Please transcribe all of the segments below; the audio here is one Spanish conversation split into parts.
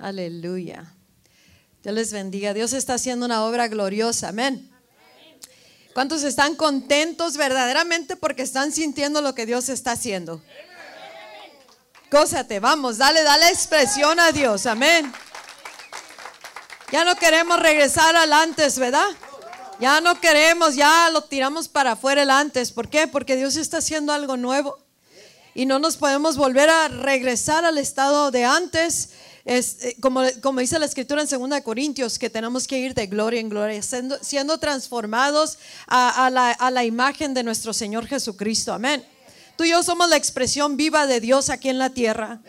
Aleluya. Dios les bendiga. Dios está haciendo una obra gloriosa. Amén. ¿Cuántos están contentos verdaderamente porque están sintiendo lo que Dios está haciendo? Gózate, vamos, dale, dale expresión a Dios. Amén. Ya no queremos regresar al antes, ¿verdad? Ya no queremos, ya lo tiramos para afuera el antes. ¿Por qué? Porque Dios está haciendo algo nuevo. Y no nos podemos volver a regresar al estado de antes es, eh, como, dice la escritura en 2 Corintios, que tenemos que ir de gloria en gloria, siendo, transformados a, la, a la imagen de nuestro Señor Jesucristo. Amén. Tú y yo somos la expresión viva de Dios aquí en la tierra.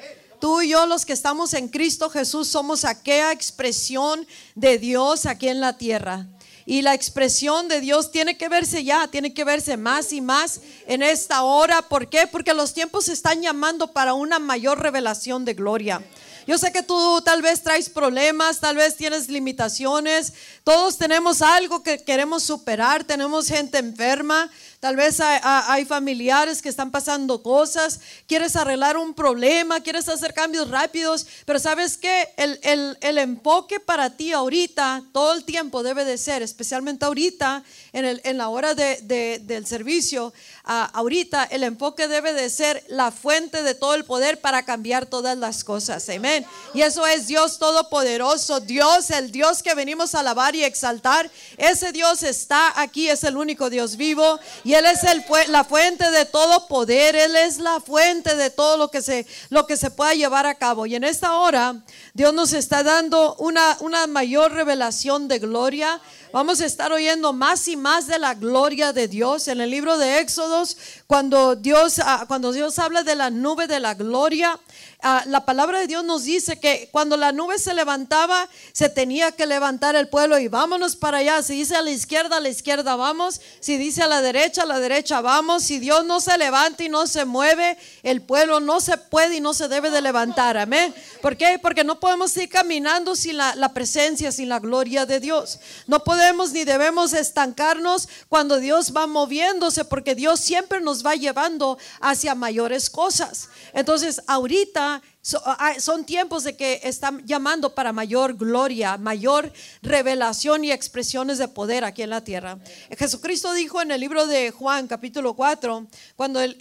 Tú y yo, los que estamos en Cristo Jesús, somos aquella expresión de Dios aquí en la tierra. Y la expresión de Dios tiene que verse ya, tiene que verse más y más en esta hora. ¿Por qué? Porque los tiempos están llamando para una mayor revelación de gloria. Yo sé que tú tal vez traes problemas, tal vez tienes limitaciones. Todos tenemos algo que queremos superar, tenemos gente enferma, Tal vez hay, familiares que están pasando cosas, quieres arreglar un problema, quieres hacer cambios rápidos, pero sabes que el, el, enfoque para ti ahorita, todo el tiempo debe de ser, especialmente ahorita, en, el, en la hora de, del servicio, ahorita el enfoque debe de ser la fuente de todo el poder para cambiar todas las cosas. Amén. Y eso es Dios Todopoderoso, Dios, el Dios que venimos a alabar y exaltar. Ese Dios está aquí, es el único Dios vivo. Él es la fuente de todo poder. Él es la fuente de todo lo que se, lo que se pueda llevar a cabo. Y en esta hora Dios nos está dando una, una mayor revelación de gloria. Vamos a estar oyendo más y más de la gloria de Dios. En el libro de Éxodos, cuando Dios, ah, cuando Dios habla de la nube de la gloria, Ah, la palabra de Dios nos dice que cuando la nube se levantaba, se tenía que levantar el pueblo y vámonos para allá. Si dice a la izquierda, a la izquierda vamos. Si dice a la derecha, a la derecha vamos. Si Dios no se levanta y no se mueve, el pueblo no se puede y no se debe de levantar. Amén. ¿Por qué? Porque no podemos ir caminando sin la, la presencia, sin la gloria de Dios. No podemos ni debemos estancarnos cuando Dios va moviéndose, porque Dios siempre nos va llevando hacia mayores cosas. Entonces, ahorita Ah, son tiempos de que están llamando para mayor gloria, mayor revelación y expresiones de poder aquí en la tierra. Jesucristo dijo en el libro de Juan, capítulo 4, cuando el,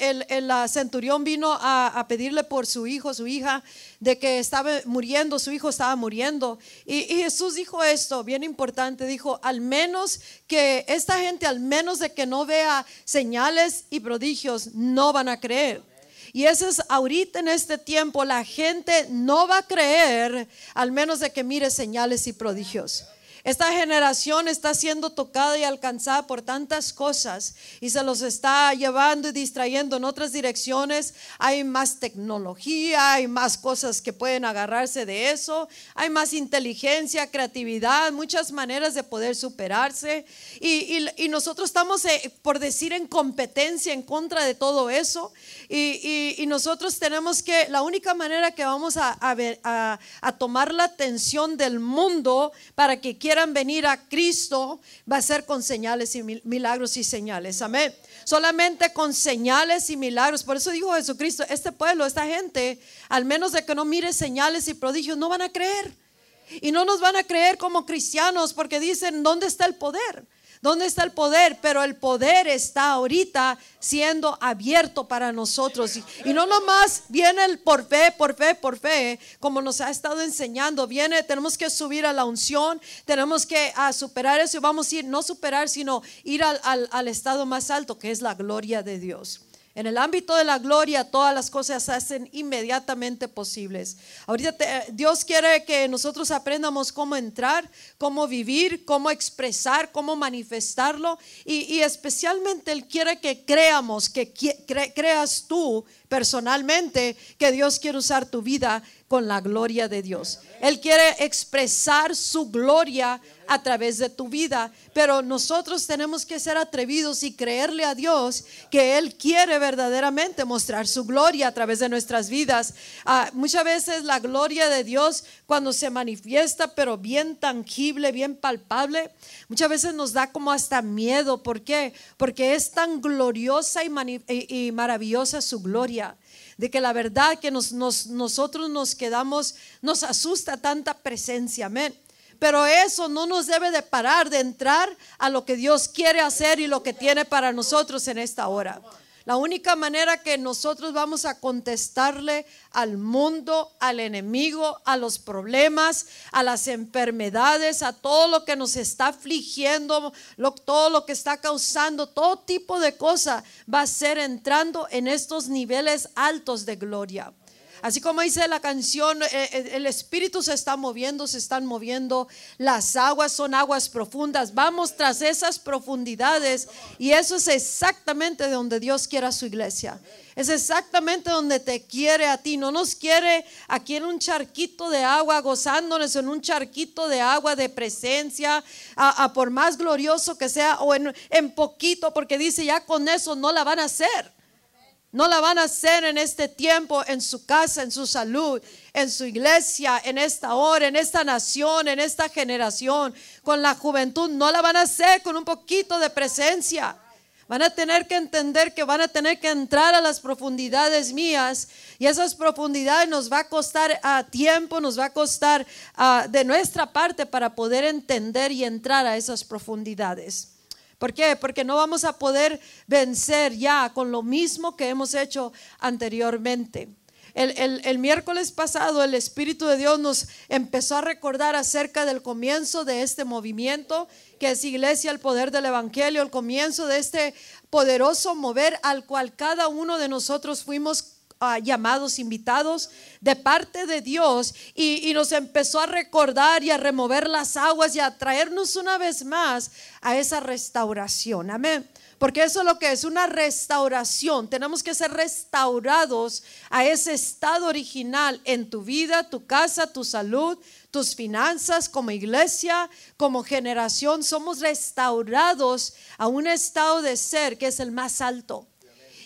centurión vino a, pedirle por su hijo, su hija, de que estaba muriendo, su hijo estaba muriendo. Y Jesús dijo esto, bien importante, dijo, al menos que esta gente, al menos de que no vea señales y prodigios, no van a creer. Y eso es ahorita en este tiempo, la gente no va a creer al menos de que mire señales y prodigios. Esta generación está siendo tocada y alcanzada por tantas cosas y se los está llevando y distrayendo en otras direcciones. Hay más tecnología, hay más cosas que pueden agarrarse de eso, hay más inteligencia, creatividad, muchas maneras de poder superarse. Y, nosotros estamos, eh, por decir, en competencia en contra de todo eso. Y, nosotros tenemos que, la única manera que vamos a, a, tomar la atención del mundo para que quiera venir a Cristo, va a ser con señales y milagros y señales. Amén. Solamente con señales y milagros. Por eso dijo Jesucristo, este pueblo, esta gente, al menos de que no mire señales y prodigios, no van a creer. Y no nos van a creer como cristianos porque dicen, ¿dónde está el poder? ¿Dónde está el poder? Pero el poder está ahorita siendo abierto para nosotros. Y, no nomás viene el por fe, por fe, por fe, como nos ha estado enseñando. Viene, tenemos que subir a la unción, tenemos que a superar eso vamos a ir, no superar, sino ir al, al estado más alto, que es la gloria de Dios. En el ámbito de la gloria, todas las cosas se hacen inmediatamente posibles. Ahorita Dios quiere que nosotros aprendamos cómo entrar, cómo vivir, cómo expresar, cómo manifestarlo. Y, especialmente Él quiere que creamos, que creas tú personalmente que Dios quiere usar tu vida con la gloria de Dios. Él quiere expresar su gloria a través de tu vida. Pero nosotros tenemos que ser atrevidos y creerle a Dios que Él quiere verdaderamente mostrar su gloria a través de nuestras vidas. Ah, muchas veces la gloria de Dios cuando se manifiesta, pero bien tangible, bien palpable, muchas veces nos da como hasta miedo. ¿Por qué? Porque es tan gloriosa y, y maravillosa su gloria de que la verdad que nos, nosotros nos quedamos, nos asusta tanta presencia, amén. Pero eso no nos debe de parar de entrar a lo que Dios quiere hacer y lo que tiene para nosotros en esta hora. La única manera que nosotros vamos a contestarle al mundo, al enemigo, a los problemas, a las enfermedades, a todo lo que nos está afligiendo, todo lo que está causando, todo tipo de cosa va a ser entrando en estos niveles altos de gloria. Así como dice la canción, eh, eh, el espíritu se está moviendo, se están moviendo, las aguas son aguas profundas, vamos tras esas profundidades y eso es exactamente de donde Dios quiere a su iglesia. Es exactamente donde te quiere a ti. No nos quiere aquí en un charquito de agua, gozándonos en un charquito de agua de presencia, a, por más glorioso que sea, o en, en poquito, porque dice, ya con eso no la van a hacer. No la van a hacer en este tiempo, en su casa, en su salud, en su iglesia, en esta hora, en esta nación, en esta generación, con la juventud. No la van a hacer con un poquito de presencia. Van a tener que entender que van a tener que entrar a las profundidades mías y esas profundidades nos va a costar a tiempo, nos va a costar de nuestra parte para poder entender y entrar a esas profundidades. ¿Por qué? Porque no vamos a poder vencer ya con lo mismo que hemos hecho anteriormente. El, miércoles pasado el Espíritu de Dios nos empezó a recordar acerca del comienzo de este movimiento, que es Iglesia, el poder del Evangelio, el comienzo de este poderoso mover al cual cada uno de nosotros fuimos llamados, invitados de parte de Dios y, nos empezó a recordar y a remover las aguas y a traernos una vez más a esa restauración. Amén. Porque eso es lo que es una restauración. Tenemos que ser restaurados a ese estado original en tu vida, tu casa, tu salud, tus finanzas, como iglesia, como generación. Somos restaurados a un estado de ser que es el más alto.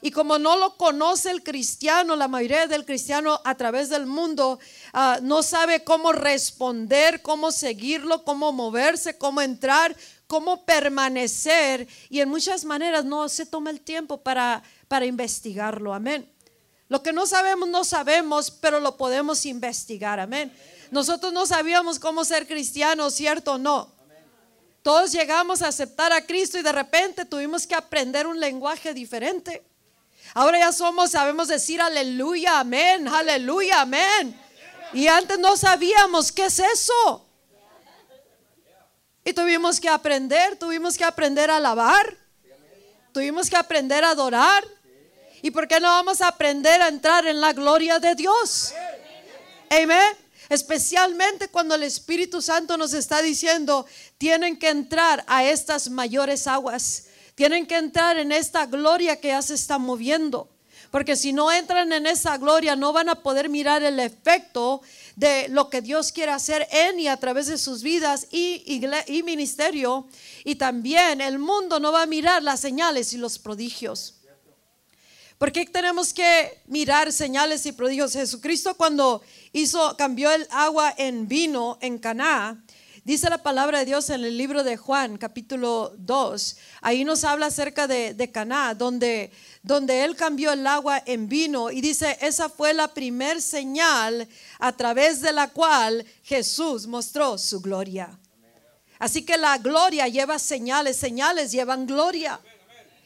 Y como no lo conoce el cristiano, la mayoría del cristiano a través del mundo ah, no sabe cómo responder, cómo seguirlo, cómo moverse, cómo entrar, cómo permanecer. Y en muchas maneras no se toma el tiempo para, para investigarlo. Amén. Lo que no sabemos, no sabemos, pero lo podemos investigar. Amén. Nosotros no sabíamos cómo ser cristianos, ¿cierto o no? Todos llegamos a aceptar a Cristo y de repente tuvimos que aprender un lenguaje diferente. Ahora ya somos, sabemos decir aleluya, amén, aleluya, amén. Y antes no sabíamos qué es eso. Y tuvimos que aprender, tuvimos que aprender a alabar, tuvimos que aprender a adorar. ¿Y por qué no vamos a aprender a entrar en la gloria de Dios? Amén. Especialmente cuando el Espíritu Santo nos está diciendo, tienen que entrar a estas mayores aguas. Tienen que entrar en esta gloria que ya se está moviendo. Porque si no entran en esa gloria, no van a poder mirar el efecto de lo que Dios quiere hacer en y a través de sus vidas y, y, ministerio. Y también el mundo no va a mirar las señales y los prodigios. ¿Por qué tenemos que mirar señales y prodigios? Jesucristo cuando hizo, cambió el agua en vino en Caná, Dice la palabra de Dios en el libro de Juan, capítulo 2. Ahí nos habla acerca de, de Caná, donde, donde él cambió el agua en vino. Y dice, esa fue la primer señal a través de la cual Jesús mostró su gloria. Así que la gloria lleva señales, señales llevan gloria.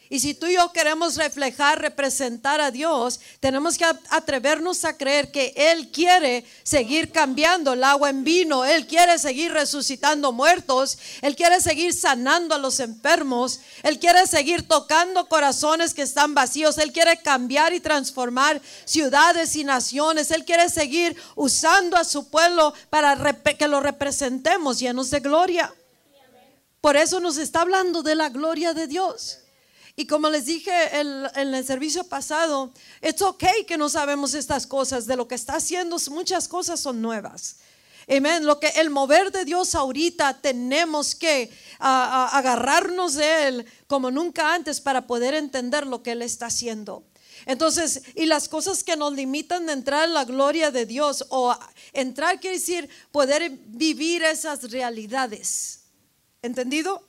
Y si tú y yo queremos reflejar, representar a Dios, tenemos que atrevernos a creer que Él quiere seguir cambiando el agua en vino, Él quiere seguir resucitando muertos, Él quiere seguir sanando a los enfermos, Él quiere seguir tocando corazones que están vacíos, Él quiere cambiar y transformar ciudades y naciones, Él quiere seguir usando a su pueblo para que lo representemos llenos de gloria. Por eso nos está hablando de la gloria de Dios. Y como les dije en, el servicio pasado, es ok que no sabemos estas cosas. De lo que está haciendo, muchas cosas son nuevas. Amén. Lo que el mover de Dios ahorita tenemos que agarrarnos de Él como nunca antes para poder entender lo que Él está haciendo. Entonces, y las cosas que nos limitan de entrar en la gloria de Dios o entrar quiere decir poder vivir esas realidades. ¿Entendido?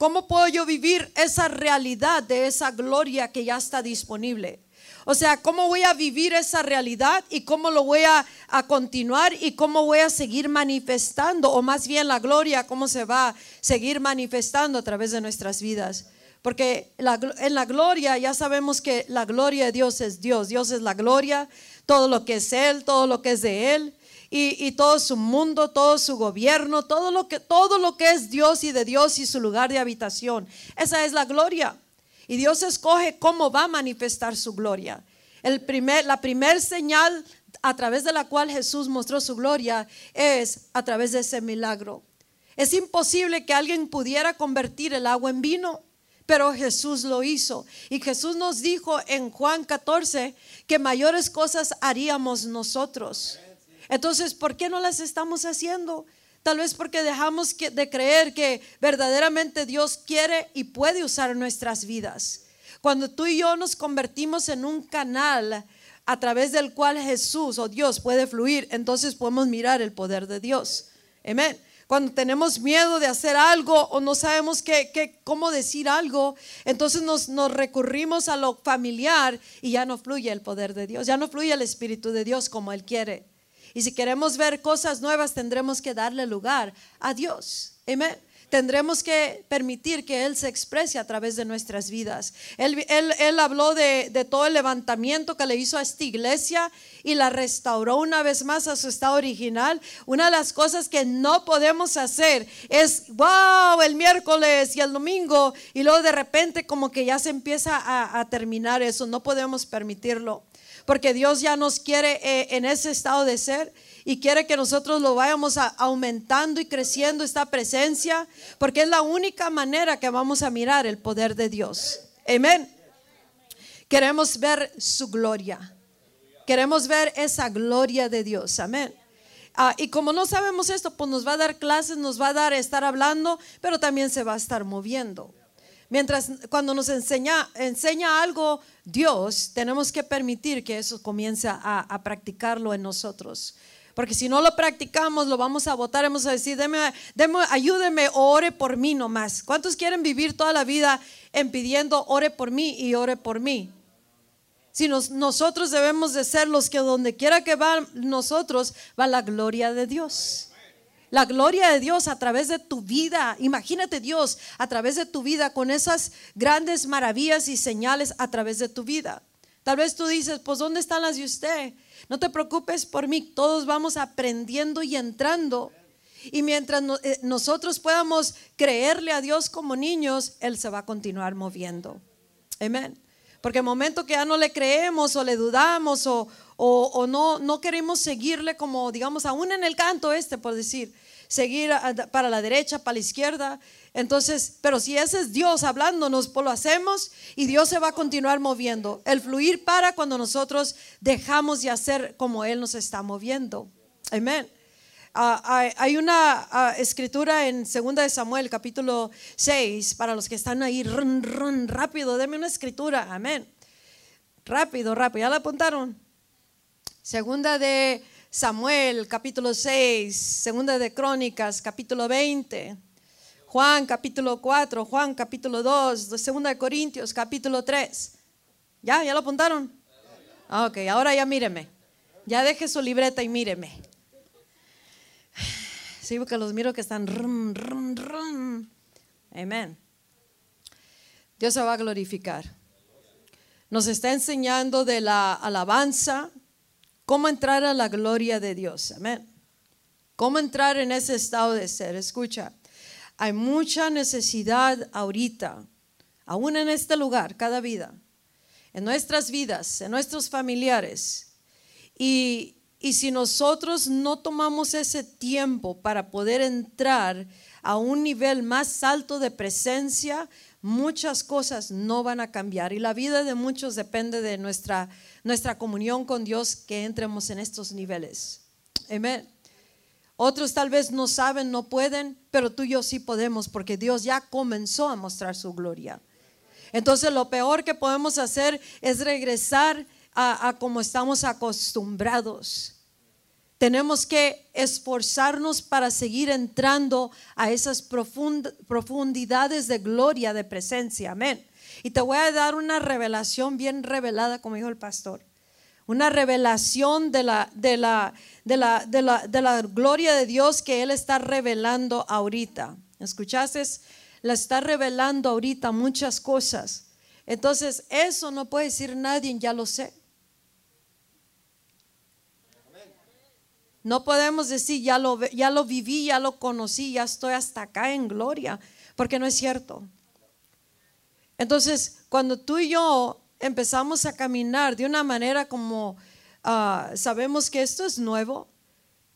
¿Cómo puedo yo vivir esa realidad de esa gloria que ya está disponible? O sea, cómo voy a vivir esa realidad y cómo lo voy a, a, continuar y cómo voy a seguir manifestando, o más bien la gloria, cómo se va a seguir manifestando a través de nuestras vidas. Porque en la gloria ya sabemos que la gloria de Dios es Dios. Dios es la gloria, todo lo que es Él, todo lo que es de Él. Y, todo su mundo, todo su gobierno, todo lo, que, todo lo que es Dios y de Dios y su lugar de habitación. Esa es la gloria. Y Dios escoge cómo va a manifestar su gloria. El primer, la primer señal a través de la cual Jesús mostró su gloria es a través de ese milagro. Es imposible que alguien pudiera convertir el agua en vino pero Jesús lo hizo. Y Jesús nos dijo en Juan 14 que mayores cosas haríamos nosotros. Entonces, ¿por qué no las estamos haciendo? Tal vez porque dejamos de creer que verdaderamente Dios quiere y puede usar nuestras vidas. Cuando tú y yo nos convertimos en un canal a través del cual Jesús o Dios puede fluir, entonces podemos mirar el poder de Dios. Amén cuando tenemos miedo de hacer algo o no sabemos qué, cómo decir algo, entonces nos, nos recurrimos a lo familiar y ya no fluye el poder de Dios, ya no fluye el Espíritu de Dios como Él quiere. Y si queremos ver cosas nuevas, tendremos que darle lugar a Dios. Amén tendremos que permitir que Él se exprese a través de nuestras vidas. Él, habló de, todo el levantamiento que le hizo a esta iglesia y la restauró una vez más a su estado original. Una de las cosas que no podemos hacer es, wow, el miércoles y el domingo y luego de repente como que ya se empieza a terminar eso. No podemos permitirlo porque Dios ya nos quiere eh, en ese estado de ser y quiere que nosotros lo vayamos aumentando y creciendo esta presencia, porque es la única manera que vamos a mirar el poder de Dios. Amén. Queremos ver su gloria. Queremos ver esa gloria de Dios. Amén. Ah, y como no sabemos esto, pues nos va a dar clases, nos va a dar estar hablando, pero también se va a estar moviendo. Mientras cuando nos enseña, enseña algo Dios, tenemos que permitir que eso comience a, practicarlo en nosotros. Porque si no lo practicamos, lo vamos a votar, vamos a decir, deme, ayúdeme o ore por mí nomás. ¿Cuántos quieren vivir toda la vida en pidiendo, ore por mí y ore por mí? Si nosotros debemos de ser los que donde quiera que van nosotros, va la gloria de Dios. La gloria de Dios a través de tu vida. Imagínate Dios a través de tu vida con esas grandes maravillas y señales a través de tu vida. Tal vez tú dices, pues ¿dónde están las de usted? No te preocupes por mí, todos vamos aprendiendo y entrando. Y mientras eh, nosotros podamos creerle a Dios como niños, Él se va a continuar moviendo. Amén. Porque el momento que ya no le creemos o le dudamos o, o, no, no queremos seguirle como, digamos, aún en el canto este, por decir, seguir para la derecha, para la izquierda. Entonces, pero si ese es Dios hablándonos, pues lo hacemos y Dios se va a continuar moviendo. El fluir para cuando nosotros dejamos de hacer como Él nos está moviendo. Amén. Ah, hay, una ah, escritura en 2 de Samuel, capítulo 6, para los que están ahí, rápido, deme una escritura, amén. Rápido, rápido, ¿ya la apuntaron? Segunda de Samuel, capítulo 6, segunda de Crónicas, capítulo 20, Juan, capítulo 4, Juan, capítulo 2, segunda de Corintios, capítulo 3. ¿Ya? ¿Ya lo apuntaron? Ok, ahora ya míreme. Ya deje su libreta y míreme. Sí, porque los miro que están. Amén. Dios se va a glorificar. Nos está enseñando de la alabanza, cómo entrar a la gloria de Dios. Amén. Cómo entrar en ese estado de ser. Escucha, hay mucha necesidad ahorita, aún en este lugar, cada vida, en nuestras vidas, en nuestros familiares. Y, y si nosotros no tomamos ese tiempo para poder entrar a un nivel más alto de presencia, muchas cosas no van a cambiar. Y la vida de muchos depende de nuestra nuestra comunión con Dios que entremos en estos niveles. Amén. Otros tal vez no saben, no pueden, pero tú y yo sí podemos porque Dios ya comenzó a mostrar su gloria. Entonces lo peor que podemos hacer es regresar a, como estamos acostumbrados. Tenemos que esforzarnos para seguir entrando a esas profundidades de gloria, de presencia. Amén. Y te voy a dar una revelación bien revelada, como dijo el pastor. Una revelación de la, de la, de la, de la, de la gloria de Dios que Él está revelando ahorita. ¿Escuchaste? La está revelando ahorita muchas cosas. Entonces, eso no puede decir nadie, ya lo sé. No podemos decir, ya lo, ya lo viví, ya lo conocí, ya estoy hasta acá en gloria, porque no es cierto. Entonces, cuando tú y yo empezamos a caminar de una manera como ah, sabemos que esto es nuevo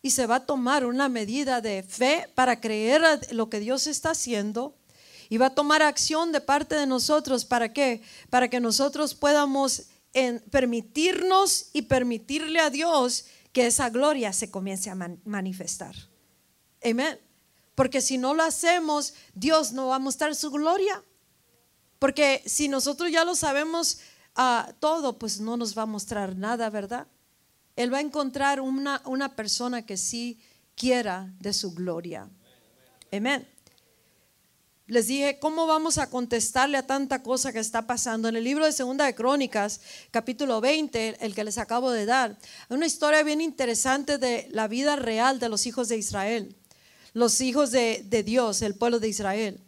y se va a tomar una medida de fe para creer lo que Dios está haciendo y va a tomar acción de parte de nosotros para qué? Para que nosotros podamos permitirnos y permitirle a Dios que esa gloria se comience a manifestar. Amén. Porque si no lo hacemos, Dios no va a mostrar su gloria. Porque si nosotros ya lo sabemos ah, todo, pues no nos va a mostrar nada, ¿verdad? Él va a encontrar una, una persona que sí quiera de su gloria. Amén les dije, ¿cómo vamos a contestarle a tanta cosa que está pasando? En el libro de Segunda de Crónicas, capítulo 20, el que les acabo de dar, hay una historia bien interesante de la vida real de los hijos de Israel, los hijos de, Dios, el pueblo de Israel.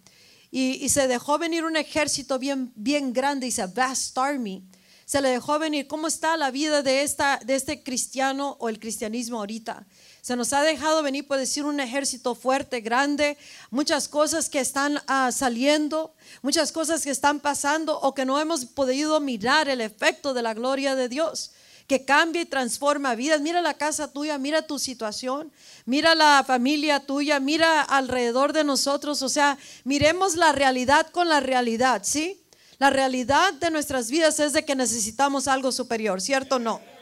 Y, se dejó venir un ejército bien, bien grande, dice, vast army. Se le dejó venir. ¿Cómo está la vida de, esta, de este cristiano o el cristianismo ahorita? Se nos ha dejado venir, por decir, un ejército fuerte, grande, muchas cosas que están ah, saliendo, muchas cosas que están pasando o que no hemos podido mirar el efecto de la gloria de Dios que cambia y transforma vidas. Mira la casa tuya, mira tu situación, mira la familia tuya, mira alrededor de nosotros. O sea, miremos la realidad con la realidad, ¿sí? La realidad de nuestras vidas es de que necesitamos algo superior, ¿cierto o no?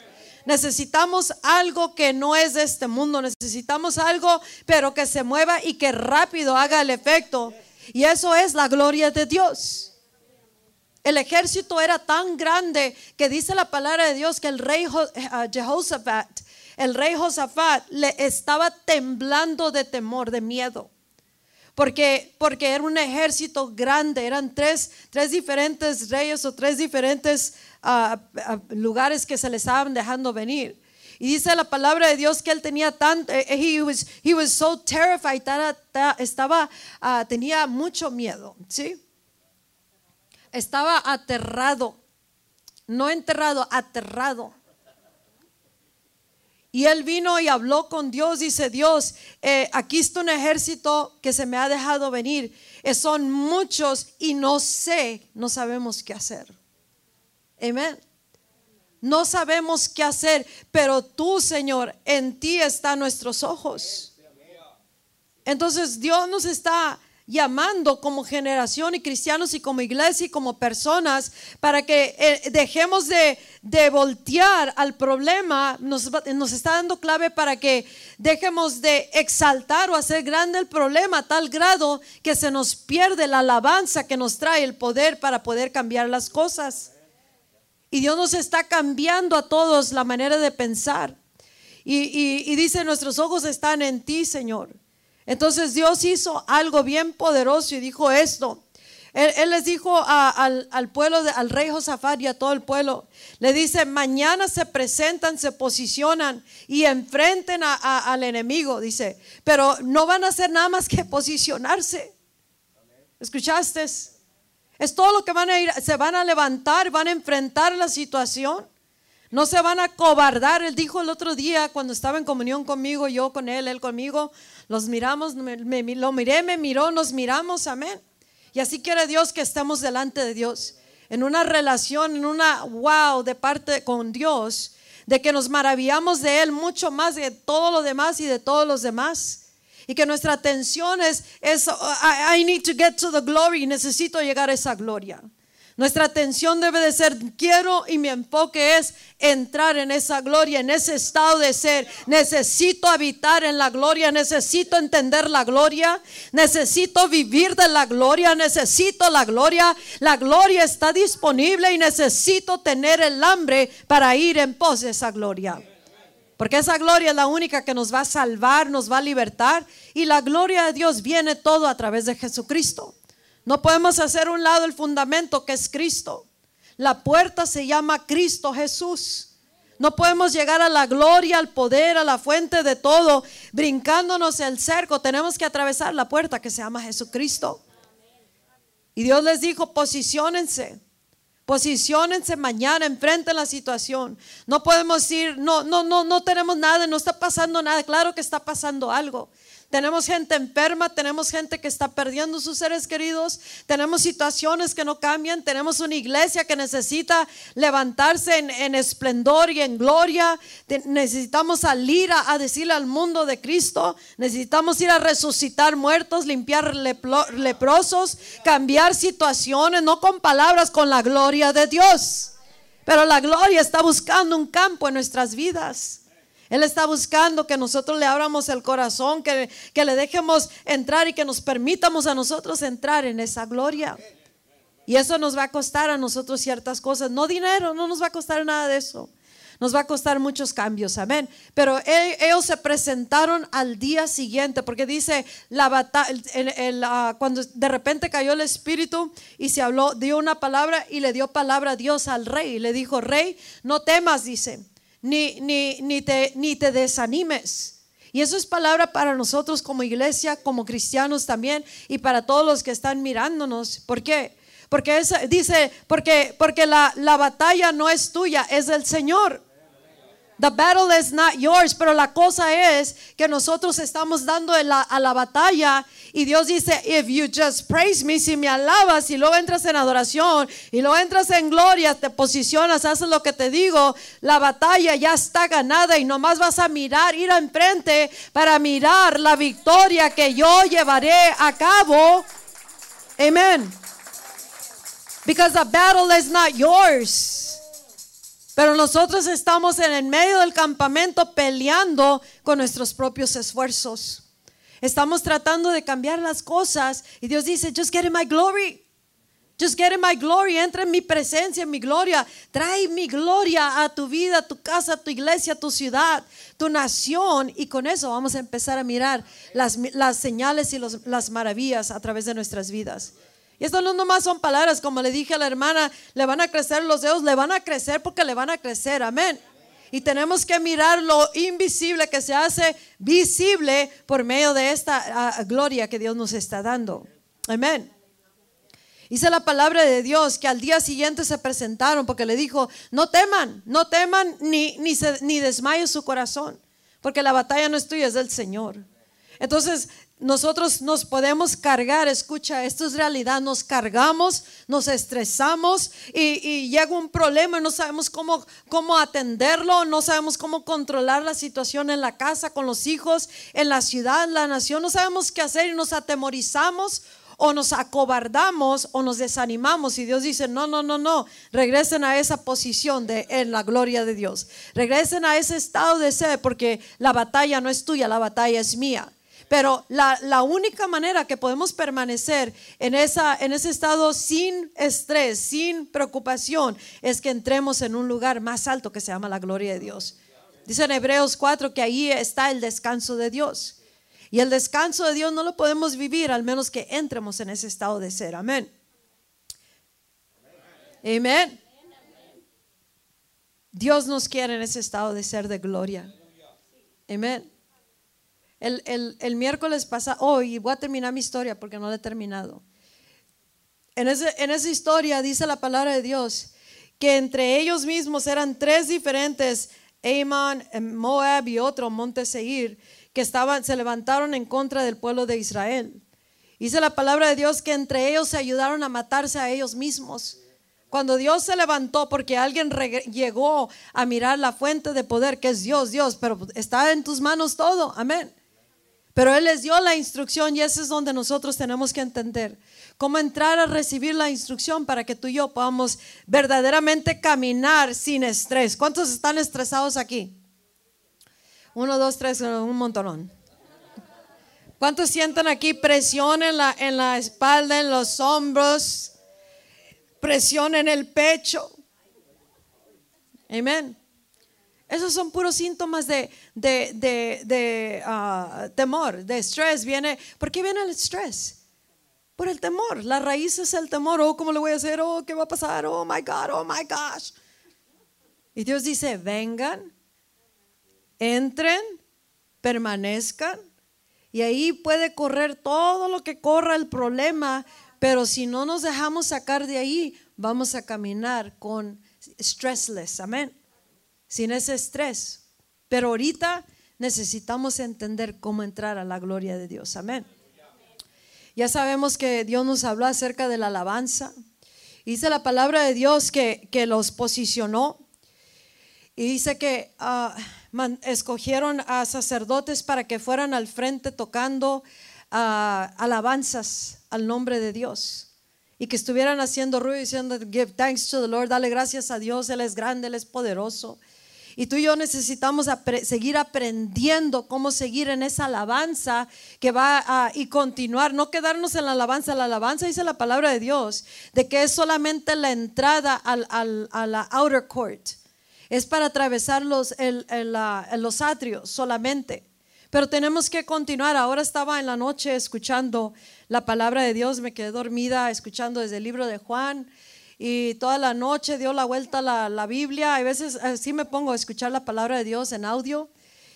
Necesitamos algo que no es de este mundo. Necesitamos algo, pero que se mueva y que rápido haga el efecto. Y eso es la gloria de Dios. El ejército era tan grande que dice la palabra de Dios que el rey eh, Jehoshaphat, el rey Josafat, le estaba temblando de temor, de miedo. Porque, porque era un ejército grande, eran tres, tres diferentes reyes o tres diferentes lugares que se le estaban dejando venir. Y dice la palabra de Dios que él tenía tanto, eh, he was, he was so terrified, estaba, ah, tenía mucho miedo, ¿sí? Estaba aterrado, no enterrado, aterrado. Y él vino y habló con Dios, dice Dios, eh, aquí está un ejército que se me ha dejado venir, son muchos y no sé, no sabemos qué hacer. Amén. No sabemos qué hacer, pero tú, Señor, en ti están nuestros ojos. Entonces Dios nos está llamando como generación y cristianos y como iglesia y como personas para que eh, dejemos de, voltear al problema, nos, nos, está dando clave para que dejemos de exaltar o hacer grande el problema a tal grado que se nos pierde la alabanza que nos trae el poder para poder cambiar las cosas. Y Dios nos está cambiando a todos la manera de pensar. Y, dice, nuestros ojos están en ti, Señor. Entonces Dios hizo algo bien poderoso y dijo esto. Él, les dijo al, pueblo, al rey Josafat y a todo el pueblo, le dice, mañana se presentan, se posicionan y enfrenten al enemigo, dice, pero no van a hacer nada más que posicionarse. ¿Escuchaste? Es todo lo que van a ir, se van a levantar, van a enfrentar la situación. No se van a cobardar. Él dijo el otro día cuando estaba en comunión conmigo, yo con él, él conmigo, los miramos, me, lo miré, me miró, nos miramos, amén. Y así quiere Dios que estemos delante de Dios, en una relación, en una wow de parte con Dios, de que nos maravillamos de Él mucho más de todo lo demás y de todos los demás. Y que nuestra atención es, es I, need to get to the glory, necesito llegar a esa gloria. Nuestra atención debe de ser, quiero y mi enfoque es entrar en esa gloria, en ese estado de ser. Necesito habitar en la gloria, necesito entender la gloria, necesito vivir de la gloria, necesito la gloria. La gloria está disponible y necesito tener el hambre para ir en pos de esa gloria. Porque esa gloria es la única que nos va a salvar, nos va a libertar. Y la gloria de Dios viene todo a través de Jesucristo. No podemos hacer un lado el fundamento que es Cristo. La puerta se llama Cristo Jesús. No podemos llegar a la gloria, al poder, a la fuente de todo, brincándonos el cerco. Tenemos que atravesar la puerta que se llama Jesucristo. Y Dios les dijo, posiciónense. Posiciónense mañana, enfrenten la situación. No podemos decir, no, no, no, no tenemos nada, no está pasando nada. Claro que está pasando algo. Tenemos gente enferma, tenemos gente que está perdiendo sus seres queridos, tenemos situaciones que no cambian, tenemos una iglesia que necesita levantarse en, esplendor y en gloria. necesitamos salir a, decirle al mundo de Cristo, necesitamos ir a resucitar muertos, limpiar leprosos, cambiar situaciones, no con palabras, con la gloria de Dios. Pero la gloria está buscando un campo en nuestras vidas. Él está buscando que nosotros le abramos el corazón, que, que, le dejemos entrar y que nos permitamos a nosotros entrar en esa gloria. Y eso nos va a costar a nosotros ciertas cosas. No dinero, no nos va a costar nada de eso. Nos va a costar muchos cambios, amén. Pero ellos se presentaron al día siguiente, porque dice la batalla, cuando de repente cayó el Espíritu y se habló, dio una palabra y le dio palabra a Dios al rey. Y le dijo, rey, no temas, dice ni, ni, ni, te, ni te desanimes. Y eso es palabra para nosotros como iglesia, como cristianos también, y para todos los que están mirándonos. ¿Por qué? Porque dice, porque, porque la, la batalla no es tuya, es del Señor. The battle is not yours, pero la cosa es que nosotros estamos dando a la, batalla y Dios dice, if you just praise me, si me alabas y luego entras en adoración y luego entras en gloria, te posicionas, haces lo que te digo, la batalla ya está ganada y nomás vas a mirar, ir enfrente para mirar la victoria que yo llevaré a cabo. Amen. Because the battle is not yours. Pero nosotros estamos en el medio del campamento peleando con nuestros propios esfuerzos. Estamos tratando de cambiar las cosas y Dios dice, just get in my glory. Just get in my glory, entra en mi presencia, en mi gloria. Trae mi gloria a tu vida, a tu casa, a tu iglesia, a tu ciudad, tu nación. Y con eso vamos a empezar a mirar las, las señales y las maravillas a través de nuestras vidas. Y esto no nomás son palabras, como le dije a la hermana, le van a crecer los dedos, le van a crecer porque le van a crecer, amén. Y tenemos que mirar lo invisible que se hace visible por medio de esta ah, gloria que Dios nos está dando. Amén. Dice la palabra de Dios que al día siguiente se presentaron porque le dijo, no teman, no teman ni, ni, ni desmaye su corazón, porque la batalla no es tuya, es del Señor. Entonces, nosotros nos podemos cargar, escucha, esto es realidad, nos cargamos, nos estresamos y, llega un problema y no sabemos cómo, cómo atenderlo, no sabemos cómo controlar la situación en la casa, con los hijos, en la ciudad, en la nación, no sabemos qué hacer y nos atemorizamos o nos acobardamos o nos desanimamos y Dios dice, no, no, no, no, regresen a esa posición de en la gloria de Dios. Regresen a ese estado de ser porque la batalla no es tuya, la batalla es mía. Pero la, única manera que podemos permanecer en, esa, en ese estado sin estrés, sin preocupación, es que entremos en un lugar más alto que se llama la gloria de Dios. Dice en Hebreos 4 que ahí está el descanso de Dios. Y el descanso de Dios no lo podemos vivir al menos que entremos en ese estado de ser. Amén. Amén. Dios nos quiere en ese estado de ser de gloria. Amén. El, miércoles pasado, hoy voy a terminar mi historia porque no la he terminado. En, en esa historia dice la palabra de Dios que entre ellos mismos eran tres diferentes, Amon, Moab y otro, Monte Seir, que estaban, se levantaron en contra del pueblo de Israel. Dice la palabra de Dios que entre ellos se ayudaron a matarse a ellos mismos. Cuando Dios se levantó porque alguien llegó a mirar la fuente de poder que es Dios, Dios, pero está en tus manos todo, amén. Pero Él les dio la instrucción y ese es donde nosotros tenemos que entender cómo entrar a recibir la instrucción para que tú y yo podamos verdaderamente caminar sin estrés. ¿Cuántos están estresados aquí? Uno, dos, tres, un montón. ¿Cuántos sienten aquí presión en la, en la espalda, en los hombros, presión en el pecho? Amén. Esos son puros síntomas de, de, ah, temor, de estrés. Viene, ¿Por qué viene el estrés? Por el temor. La raíz es el temor. Oh, ¿cómo le voy a hacer? Oh, ¿qué va a pasar? Oh, my God, oh, my gosh. Y Dios dice, vengan, entren, permanezcan. Y ahí puede correr todo lo que corra el problema, pero si no nos dejamos sacar de ahí, vamos a caminar con stressless, amén, sin ese estrés. Pero ahorita necesitamos entender cómo entrar a la gloria de Dios, amén. Ya sabemos que Dios nos habló acerca de la alabanza. Dice la palabra de Dios que, que los posicionó. Y dice que ah, escogieron a sacerdotes para que fueran al frente tocando ah, alabanzas al nombre de Dios. Y que estuvieran haciendo ruido diciendo, give thanks to the Lord, dale gracias a Dios, Él es grande, Él es poderoso. Y tú y yo necesitamos seguir aprendiendo cómo seguir en esa alabanza que va a y continuar, no quedarnos en la alabanza. La alabanza dice la palabra de Dios, de que es solamente la entrada al, a la outer court. Es para atravesar los, los atrios solamente. Pero tenemos que continuar. Ahora estaba en la noche escuchando la palabra de Dios, me quedé dormida escuchando desde el libro de Juan y toda la noche dio la vuelta la, la Biblia. A veces así me pongo a escuchar la palabra de Dios en audio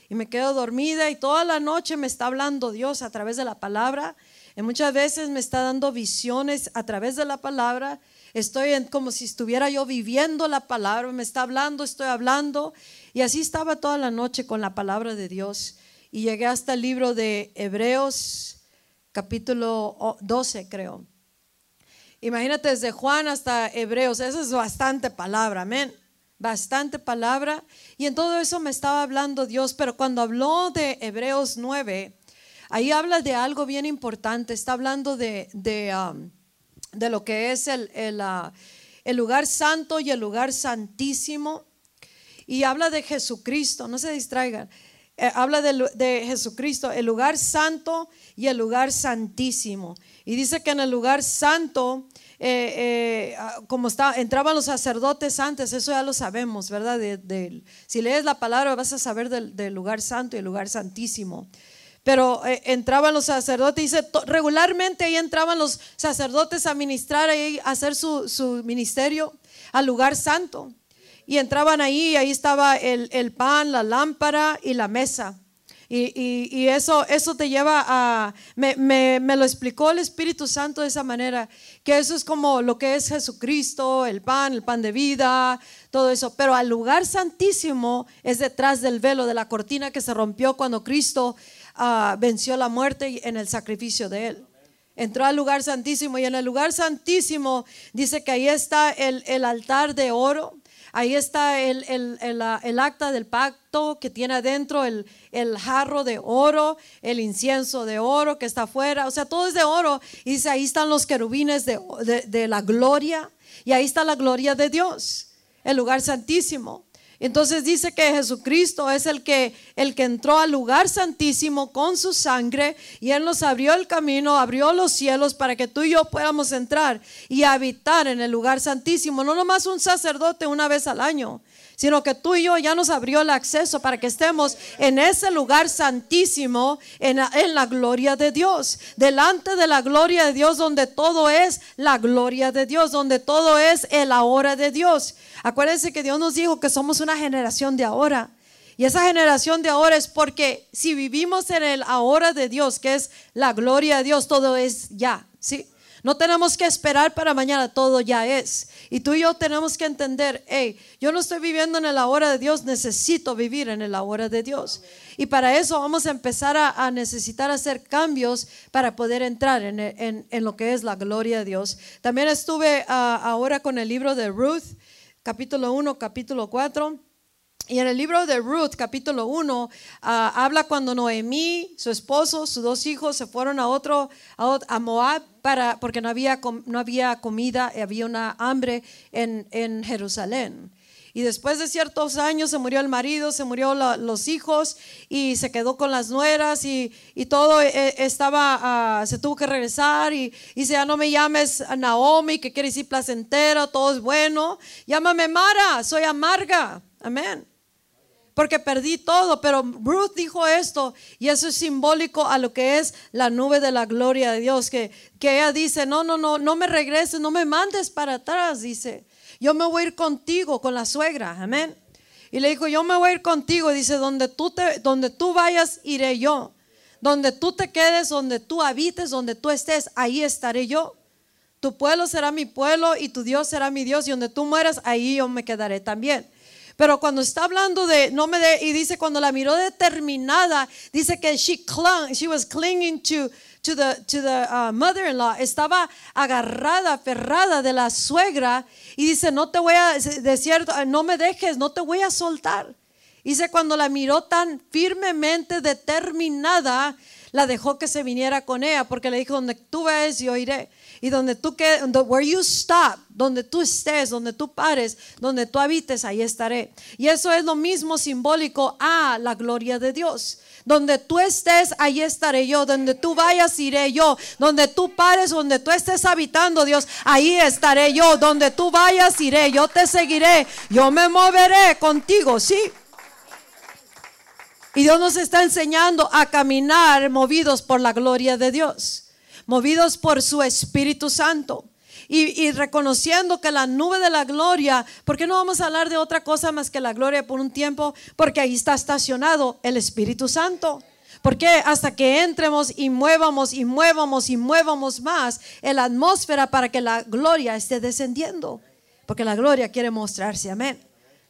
y me quedo dormida y toda la noche me está hablando Dios a través de la palabra. Y muchas veces me está dando visiones a través de la palabra. Estoy como si estuviera yo viviendo la palabra, me está hablando, estoy hablando. Y así estaba toda la noche con la palabra de Dios. Y llegué hasta el libro de Hebreos, capítulo 12, creo. Imagínate desde Juan hasta Hebreos, eso es bastante palabra, amén. Bastante palabra. Y en todo eso me estaba hablando Dios, pero cuando habló de Hebreos 9, ahí habla de algo bien importante. Está hablando de, de, um, lo que es el, uh, el, lugar santo y el lugar santísimo. Y habla de Jesucristo, no se distraigan. Eh, habla de, de Jesucristo, el lugar santo y el lugar santísimo. Y dice que en el lugar santo, eh, eh, ah, como está, entraban los sacerdotes antes, eso ya lo sabemos, ¿verdad? si lees la palabra vas a saber del, lugar santo y el lugar santísimo. Pero eh, entraban los sacerdotes, dice, regularmente ahí entraban los sacerdotes a ministrar, ahí, a hacer su, ministerio al lugar santo. Y entraban ahí, y ahí estaba el pan, la lámpara y la mesa. Y, eso, eso te lleva a, me, me, lo explicó el Espíritu Santo de esa manera, que eso es como lo que es Jesucristo, el pan, el pan de vida, todo eso. Pero al lugar santísimo es detrás del velo, de la cortina que se rompió cuando Cristo ah, venció la muerte en el sacrificio de él entró al lugar santísimo y en el lugar santísimo dice que ahí está el, el altar de oro Ahí está el, el, acta del pacto que tiene adentro el, jarro de oro, el incienso de oro que está afuera. O sea, todo es de oro. Y dice, ahí están los querubines de, de la gloria. Y ahí está la gloria de Dios, el lugar santísimo. Entonces dice que Jesucristo es el que, el que entró al lugar santísimo con su sangre y Él nos abrió el camino, abrió los cielos para que tú y yo podamos entrar y habitar en el lugar santísimo. No nomás un sacerdote una vez al año, sino que tú y yo ya nos abrió el acceso para que estemos en ese lugar santísimo, en la, en la gloria de Dios, delante de la gloria de Dios, donde todo es la gloria de Dios, donde todo es el ahora de Dios. Acuérdense que Dios nos dijo que somos una generación de ahora. Y esa generación de ahora es porque si vivimos en el ahora de Dios, que es la gloria de Dios, todo es ya, ¿sí? No tenemos que esperar para mañana, todo ya es. Y tú y yo tenemos que entender, hey, yo no estoy viviendo en la hora de Dios, necesito vivir en la hora de Dios. Y para eso vamos a empezar a, necesitar hacer cambios para poder entrar en, lo que es la gloria de Dios. También estuve ah, ahora con el libro de Ruth, capítulo 1, capítulo 4. Y en el libro de Ruth, capítulo 1, ah, habla cuando Noemí, su esposo, sus dos hijos se fueron a otro, a, Moab, para, porque no había, no había comida, había una hambre en, Jerusalén. Y después de ciertos años se murió el marido, se murió los hijos y se quedó con las nueras y, y todo eh, estaba, ah, se tuvo que regresar y, dice, ya no me llames Naomi, que quiere decir placentera, todo es bueno. Llámame Mara, soy amarga. Amén porque perdí todo, pero Ruth dijo esto y eso es simbólico a lo que es la nube de la gloria de Dios, que, que ella dice, no, no, no, no me regreses, no me mandes para atrás, dice, yo me voy a ir contigo, con la suegra, amén. Y le dijo, yo me voy a ir contigo, dice, donde tú, te, donde tú vayas, iré yo. Donde tú te quedes, donde tú habites, donde tú estés, ahí estaré yo. Tu pueblo será mi pueblo y tu Dios será mi Dios. Y donde tú mueras, ahí yo me quedaré también. Pero cuando está hablando de, no me de, y dice, cuando la miró determinada, dice que she clung, she was clinging to, to the, to the uh, mother-in-law, estaba agarrada, aferrada de la suegra y dice, no te voy a, decir, no me dejes, no te voy a soltar. Dice, cuando la miró tan firmemente determinada, la dejó que se viniera con ella, porque le dijo, donde tú ves, yo iré. Y donde tú que, where you stop, donde tú estés, donde tú pares, donde tú habites, ahí estaré. Y eso es lo mismo simbólico a la gloria de Dios. Donde tú estés, ahí estaré yo. Donde tú vayas, iré yo. Donde tú pares, donde tú estés habitando, Dios, ahí estaré yo. Donde tú vayas, iré. Yo te seguiré. Yo me moveré contigo, sí. Y Dios nos está enseñando a caminar movidos por la gloria de Dios, movidos por su Espíritu Santo. Y, reconociendo que la nube de la gloria, ¿por qué no vamos a hablar de otra cosa más que la gloria por un tiempo? Porque ahí está estacionado el Espíritu Santo. Porque hasta que entremos y muevamos y muevamos y muevamos más en la atmósfera para que la gloria esté descendiendo. Porque la gloria quiere mostrarse, amén.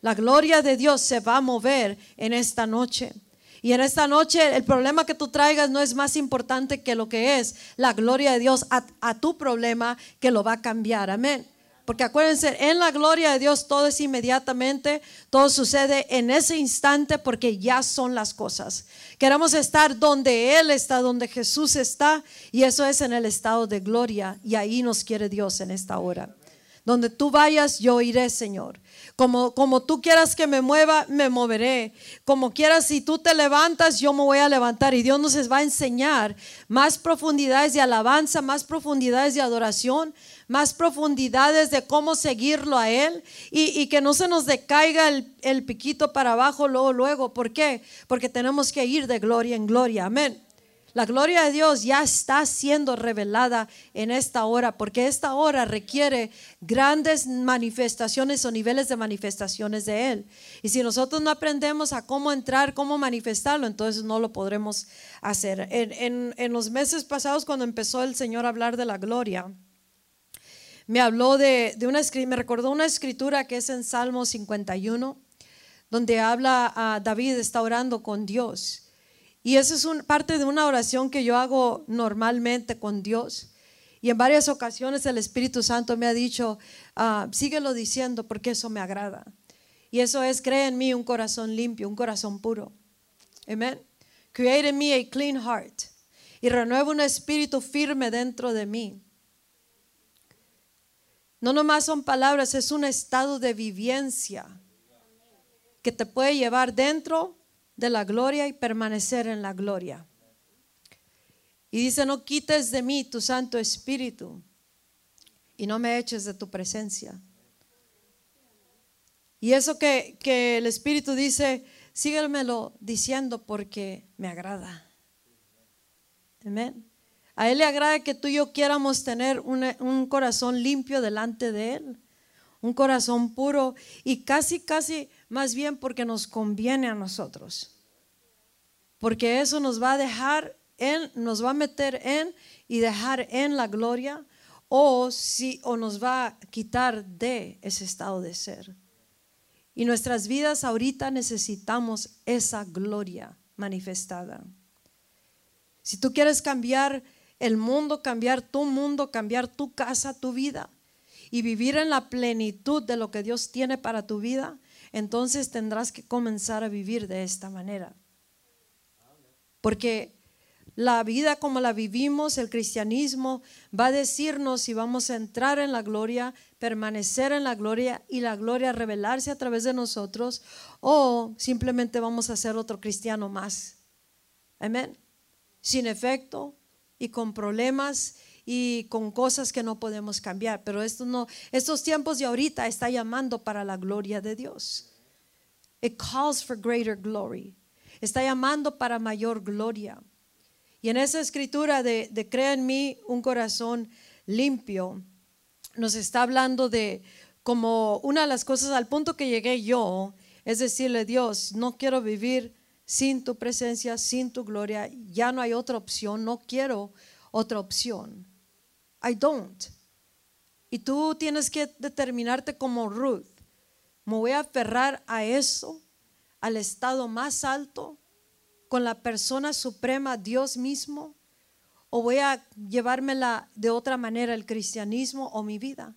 La gloria de Dios se va a mover en esta noche. Y en esta noche el problema que tú traigas no es más importante que lo que es la gloria de Dios a, tu problema que lo va a cambiar. Amén. Porque acuérdense, en la gloria de Dios todo es inmediatamente, todo sucede en ese instante porque ya son las cosas. Queremos estar donde Él está, donde Jesús está, y eso es en el estado de gloria, y ahí nos quiere Dios en esta hora. Donde tú vayas, yo iré, Señor. Como, como tú quieras que me mueva, me moveré. Como quieras, si tú te levantas, yo me voy a levantar. Y Dios nos va a enseñar más profundidades de alabanza, más profundidades de adoración, más profundidades de cómo seguirlo a Él. Y, que no se nos decaiga el, el piquito para abajo luego, luego. ¿Por qué? Porque tenemos que ir de gloria en gloria. Amén. La gloria de Dios ya está siendo revelada en esta hora, porque esta hora requiere grandes manifestaciones o niveles de manifestaciones de Él. Y si nosotros no aprendemos a cómo entrar, cómo manifestarlo, entonces no lo podremos hacer. En, los meses pasados, cuando empezó el Señor a hablar de la gloria, me habló de, de una, me recordó una escritura que es en Salmo 51, donde habla a David está orando con Dios. Y eso es parte de una oración que yo hago normalmente con Dios. Y en varias ocasiones el Espíritu Santo me ha dicho, ah, síguelo diciendo porque eso me agrada. Y eso es, cree en mí un corazón limpio, un corazón puro. Amén. Create in me a clean heart. Y renueva un espíritu firme dentro de mí. No nomás son palabras, es un estado de vivencia que te puede llevar dentro de la gloria y permanecer en la gloria. Y dice, no quites de mí tu Santo Espíritu y no me eches de tu presencia. Y eso que, que el Espíritu dice, síguemelo diciendo porque me agrada. Amén. A Él le agrada que tú y yo quieramos tener un corazón limpio delante de Él, un corazón puro y casi, casi más bien porque nos conviene a nosotros. Porque eso nos va a dejar en, nos va a meter en y dejar en la gloria o, si, o nos va a quitar de ese estado de ser. Y nuestras vidas ahorita necesitamos esa gloria manifestada. Si tú quieres cambiar el mundo, cambiar tu mundo, cambiar tu casa, tu vida y vivir en la plenitud de lo que Dios tiene para tu vida, entonces tendrás que comenzar a vivir de esta manera. Porque la vida como la vivimos, el cristianismo, va a decirnos si vamos a entrar en la gloria, permanecer en la gloria y la gloria revelarse a través de nosotros o simplemente vamos a ser otro cristiano más. Amén. Sin efecto y con problemas y con cosas que no podemos cambiar. Pero esto no, estos tiempos de ahorita está llamando para la gloria de Dios. It calls for greater glory. Está llamando para mayor gloria. Y en esa escritura de, de crea en mí un corazón limpio, nos está hablando de como una de las cosas al punto que llegué yo, es decirle, Dios, no quiero vivir sin tu presencia, sin tu gloria, ya no hay otra opción, no quiero otra opción. I don't. Y tú tienes que determinarte como Ruth. Me voy a aferrar a eso, al estado más alto, con la persona suprema, Dios mismo, o voy a llevármela de otra manera el cristianismo o mi vida.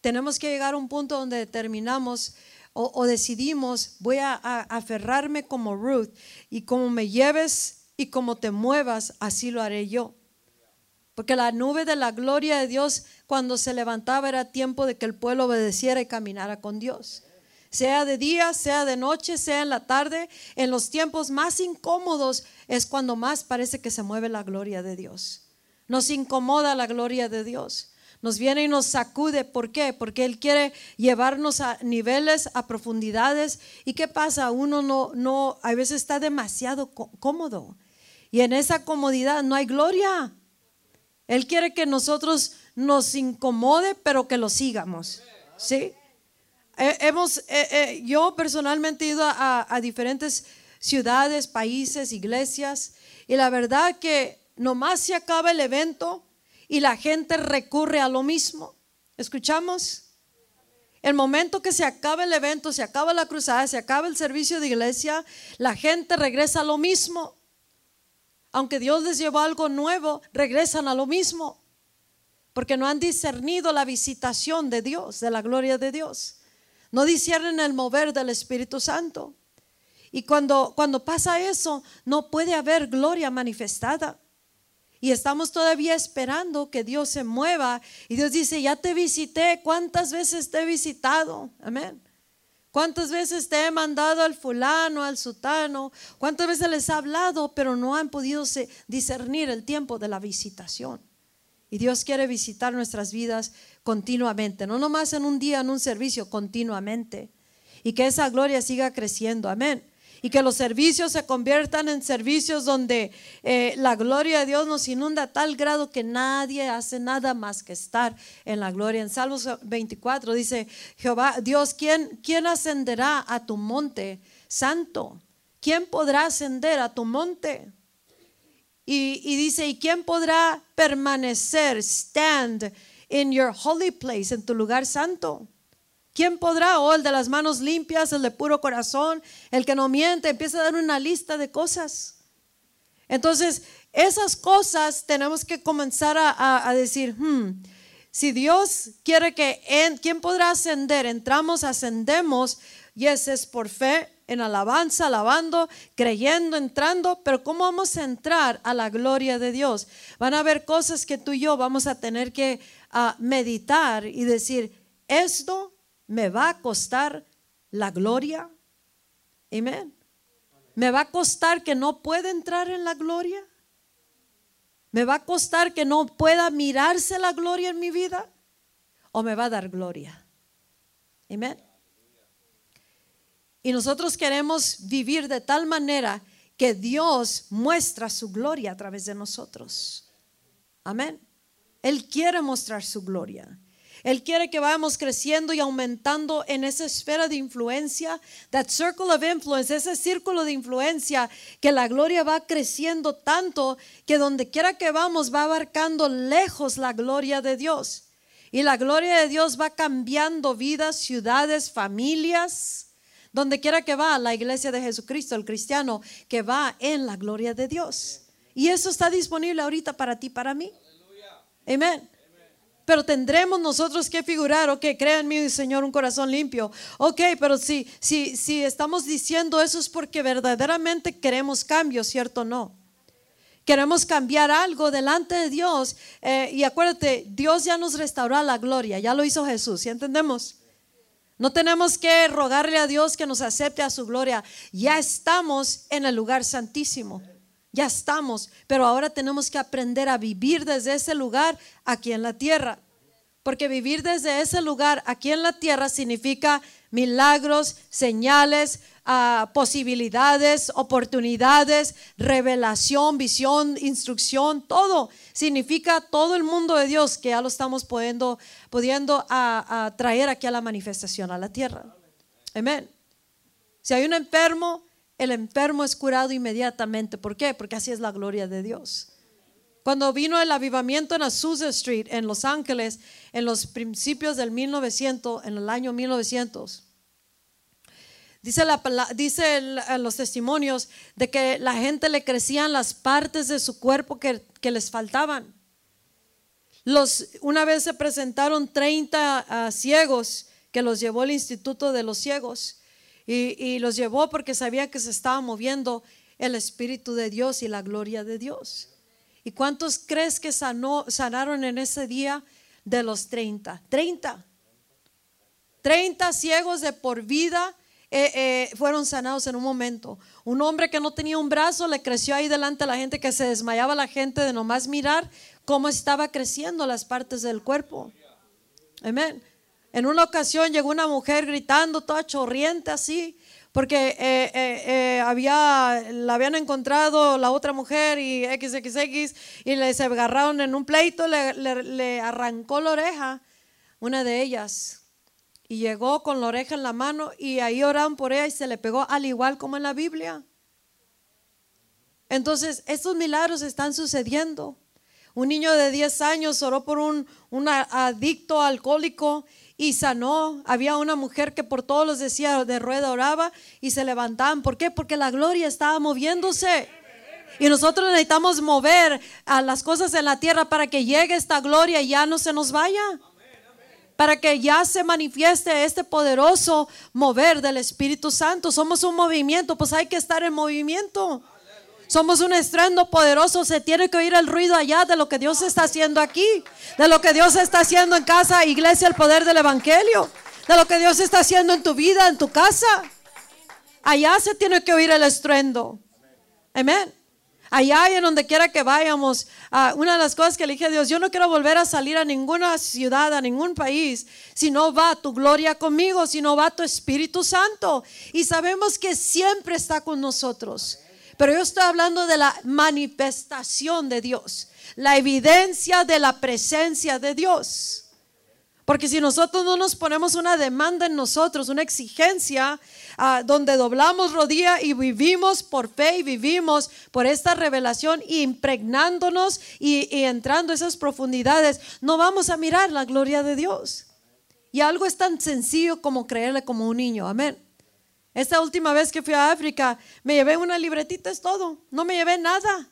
Tenemos que llegar a un punto donde determinamos o, decidimos, voy a, a, aferrarme como Ruth y como me lleves y como te muevas, así lo haré yo. Porque la nube de la gloria de Dios cuando se levantaba era tiempo de que el pueblo obedeciera y caminara con Dios. Sea de día, sea de noche, sea en la tarde, en los tiempos más incómodos es cuando más parece que se mueve la gloria de Dios. Nos incomoda la gloria de Dios. Nos viene y nos sacude. ¿Por qué? Porque Él quiere llevarnos a niveles, a profundidades. ¿Y qué pasa? Uno no, no, a veces está demasiado cómodo. Y en esa comodidad no hay gloria. Él quiere que nosotros nos incomode, pero que lo sigamos. ¿Sí? hemos, eh, eh, yo personalmente he ido a, a, diferentes ciudades, países, iglesias, y la verdad que nomás se acaba el evento y la gente recurre a lo mismo. ¿Escuchamos? El momento que se acaba el evento, se acaba la cruzada, se acaba el servicio de iglesia, la gente regresa a lo mismo aunque Dios les llevó algo nuevo, regresan a lo mismo, porque no han discernido la visitación de Dios, de la gloria de Dios. No disciernen el mover del Espíritu Santo. Y cuando, cuando pasa eso, no puede haber gloria manifestada. Y estamos todavía esperando que Dios se mueva. Y Dios dice, ya te visité, ¿cuántas veces te he visitado? Amén. ¿Cuántas veces te he mandado al fulano, al sutano? ¿Cuántas veces les he hablado, pero no han podido discernir el tiempo de la visitación? Y Dios quiere visitar nuestras vidas continuamente, no nomás en un día, en un servicio, continuamente. Y que esa gloria siga creciendo. Amén y que los servicios se conviertan en servicios donde eh, la gloria de Dios nos inunda a tal grado que nadie hace nada más que estar en la gloria. En Salmos 24 dice Jehová, Dios, ¿quién, quién ascenderá a tu monte santo? ¿Quién podrá ascender a tu monte? Y, y, dice, ¿y quién podrá permanecer, stand in your holy place, en tu lugar santo? ¿Quién podrá? Oh, el de las manos limpias, el de puro corazón, el que no miente, empieza a dar una lista de cosas. Entonces, esas cosas tenemos que comenzar a, decir, hmm, si Dios quiere que, ¿quién podrá ascender? Entramos, ascendemos, y ese es por fe, en alabanza, alabando, creyendo, entrando, pero ¿cómo vamos a entrar a la gloria de Dios? Van a haber cosas que tú y yo vamos a tener que ah, meditar y decir, esto me va a costar la gloria. Amén. Me va a costar que no pueda entrar en la gloria. Me va a costar que no pueda mirarse la gloria en mi vida. O me va a dar gloria. Amén. Y nosotros queremos vivir de tal manera que Dios muestra su gloria a través de nosotros. Amén. Él quiere mostrar su gloria. Él quiere que vayamos creciendo y aumentando en esa esfera de influencia, that circle of influence, ese círculo de influencia, que la gloria va creciendo tanto que donde quiera que vamos va abarcando lejos la gloria de Dios. Y la gloria de Dios va cambiando vidas, ciudades, familias. Donde quiera que va la iglesia de Jesucristo, el cristiano que va en la gloria de Dios. Y eso está disponible ahorita para ti, para mí. Amén. Pero tendremos nosotros que figurar, ok, crea en mí, Señor, un corazón limpio. Ok, pero si, si, si estamos diciendo eso es porque verdaderamente queremos cambio, ¿cierto o no? Queremos cambiar algo delante de Dios. Eh, y acuérdate, Dios ya nos restauró la gloria, ya lo hizo Jesús, ¿sí entendemos? No tenemos que rogarle a Dios que nos acepte a su gloria. Ya estamos en el lugar santísimo. Ya estamos, pero ahora tenemos que aprender a vivir desde ese lugar aquí en la tierra. Porque vivir desde ese lugar aquí en la tierra significa milagros, señales, ah, posibilidades, oportunidades, revelación, visión, instrucción, todo. Significa todo el mundo de Dios que ya lo estamos pudiendo, pudiendo a, traer aquí a la manifestación, a la tierra. Amén. Si hay un enfermo, el enfermo es curado inmediatamente. ¿Por qué? Porque así es la gloria de Dios. Cuando vino el avivamiento en Azusa Street, en Los Ángeles, en los principios del 1900, en el año 1900, dice, la, dice los testimonios de que la gente le crecían las partes de su cuerpo que, les faltaban. Los, una vez se presentaron 30 ah, ciegos que los llevó el Instituto de los Ciegos y, los llevó porque sabía que se estaba moviendo el Espíritu de Dios y la gloria de Dios. ¿Y cuántos crees que sanó, sanaron en ese día de los 30? 30. 30 ciegos de por vida eh, eh, fueron sanados en un momento. Un hombre que no tenía un brazo le creció ahí delante a la gente que se desmayaba la gente de nomás mirar cómo estaba creciendo las partes del cuerpo. Amén. En una ocasión llegó una mujer gritando toda chorriente así porque eh, eh, eh, había, la habían encontrado la otra mujer y XXX y les agarraron en un pleito, le, le, arrancó la oreja, una de ellas, y llegó con la oreja en la mano y ahí oraron por ella y se le pegó al igual como en la Biblia. Entonces, estos milagros están sucediendo. Un niño de 10 años oró por un, un adicto alcohólico y sanó. Había una mujer que por todos los decía de rueda oraba y se levantaban. ¿Por qué? Porque la gloria estaba moviéndose. Y nosotros necesitamos mover a las cosas en la tierra para que llegue esta gloria y ya no se nos vaya. Para que ya se manifieste este poderoso mover del Espíritu Santo. Somos un movimiento, pues hay que estar en movimiento. Somos un estruendo poderoso. Se tiene que oír el ruido allá de lo que Dios está haciendo aquí. De lo que Dios está haciendo en casa, iglesia, el poder del Evangelio. De lo que Dios está haciendo en tu vida, en tu casa. Allá se tiene que oír el estruendo. Amén. Allá y en donde quiera que vayamos, ah, una de las cosas que le dije a Dios, yo no quiero volver a salir a ninguna ciudad, a ningún país, si no va tu gloria conmigo, si no va tu Espíritu Santo. Y sabemos que siempre está con nosotros. Pero yo estoy hablando de la manifestación de Dios, la evidencia de la presencia de Dios. Porque si nosotros no nos ponemos una demanda en nosotros, una exigencia, ah, donde doblamos rodilla y vivimos por fe y vivimos por esta revelación, impregnándonos y, y entrando a esas profundidades, no vamos a mirar la gloria de Dios. Y algo es tan sencillo como creerle como un niño. Amén. Esta última vez que fui a África, me llevé una libretita, es todo. No me llevé nada.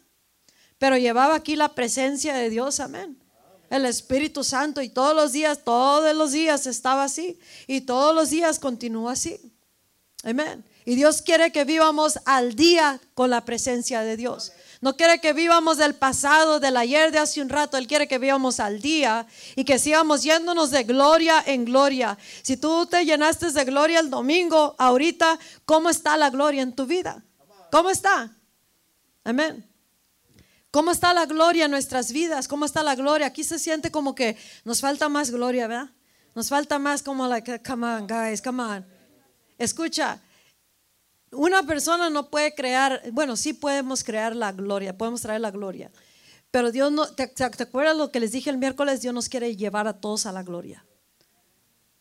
Pero llevaba aquí la presencia de Dios, amén. El Espíritu Santo y todos los días, todos los días estaba así. Y todos los días continúa así. Amén. Y Dios quiere que vivamos al día con la presencia de Dios. No quiere que vivamos del pasado, del ayer, de hace un rato. Él quiere que vivamos al día y que sigamos yéndonos de gloria en gloria. Si tú te llenaste de gloria el domingo, ahorita, ¿cómo está la gloria en tu vida? ¿Cómo está? Amén. ¿Cómo está la gloria en nuestras vidas? ¿Cómo está la gloria? Aquí se siente como que nos falta más gloria, ¿verdad? Nos falta más como la que, come on, guys, come on. Escucha, una persona no puede crear, bueno, sí podemos crear la gloria, podemos traer la gloria. Pero Dios no, ¿te, acuerdas lo que les dije el miércoles? Dios nos quiere llevar a todos a la gloria.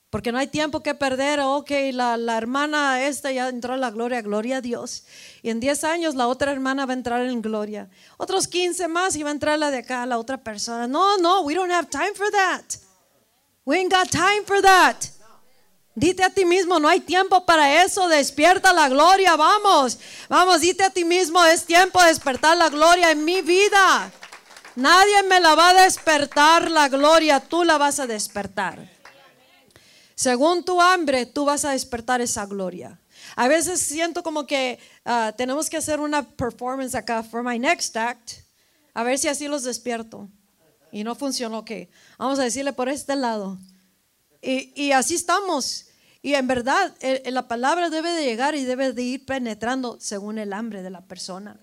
Porque no hay tiempo que perder. Ok, la, hermana esta ya entró a la gloria, gloria a Dios. Y en 10 años la otra hermana va a entrar en gloria. Otros 15 más y va a entrar la de acá, la otra persona. No, no, we don't have time for that. We ain't got time for that. Dite a ti mismo, no hay tiempo para eso, despierta la gloria, vamos, vamos, dite a ti mismo, es tiempo de despertar la gloria en mi vida. Nadie me la va a despertar la gloria, tú la vas a despertar. Según tu hambre, tú vas a despertar esa gloria. A veces siento como que ah, tenemos que hacer una performance acá for my next act, a ver si así los despierto. Y no funcionó, ok. Vamos a decirle por este lado. Y, y así estamos. Y en verdad, la palabra debe de llegar y debe de ir penetrando según el hambre de la persona.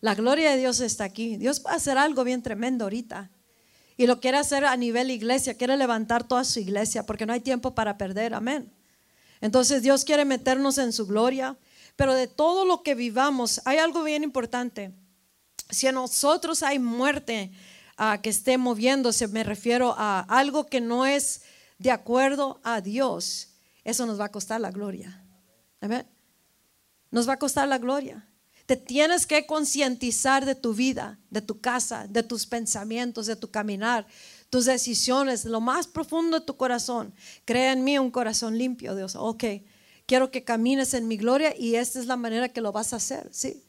La gloria de Dios está aquí. Dios va a hacer algo bien tremendo ahorita. Y lo quiere hacer a nivel iglesia, quiere levantar toda su iglesia porque no hay tiempo para perder, amén. Entonces Dios quiere meternos en su gloria, pero de todo lo que vivamos hay algo bien importante. Si en nosotros hay muerte ah, que esté moviéndose, me refiero a algo que no es de acuerdo a Dios, eso nos va a costar la gloria. Amén. Nos va a costar la gloria. Te tienes que concientizar de tu vida, de tu casa, de tus pensamientos, de tu caminar, tus decisiones, lo más profundo de tu corazón. Crea en mí un corazón limpio, Dios. Ok, quiero que camines en mi gloria y esta es la manera que lo vas a hacer, ¿sí?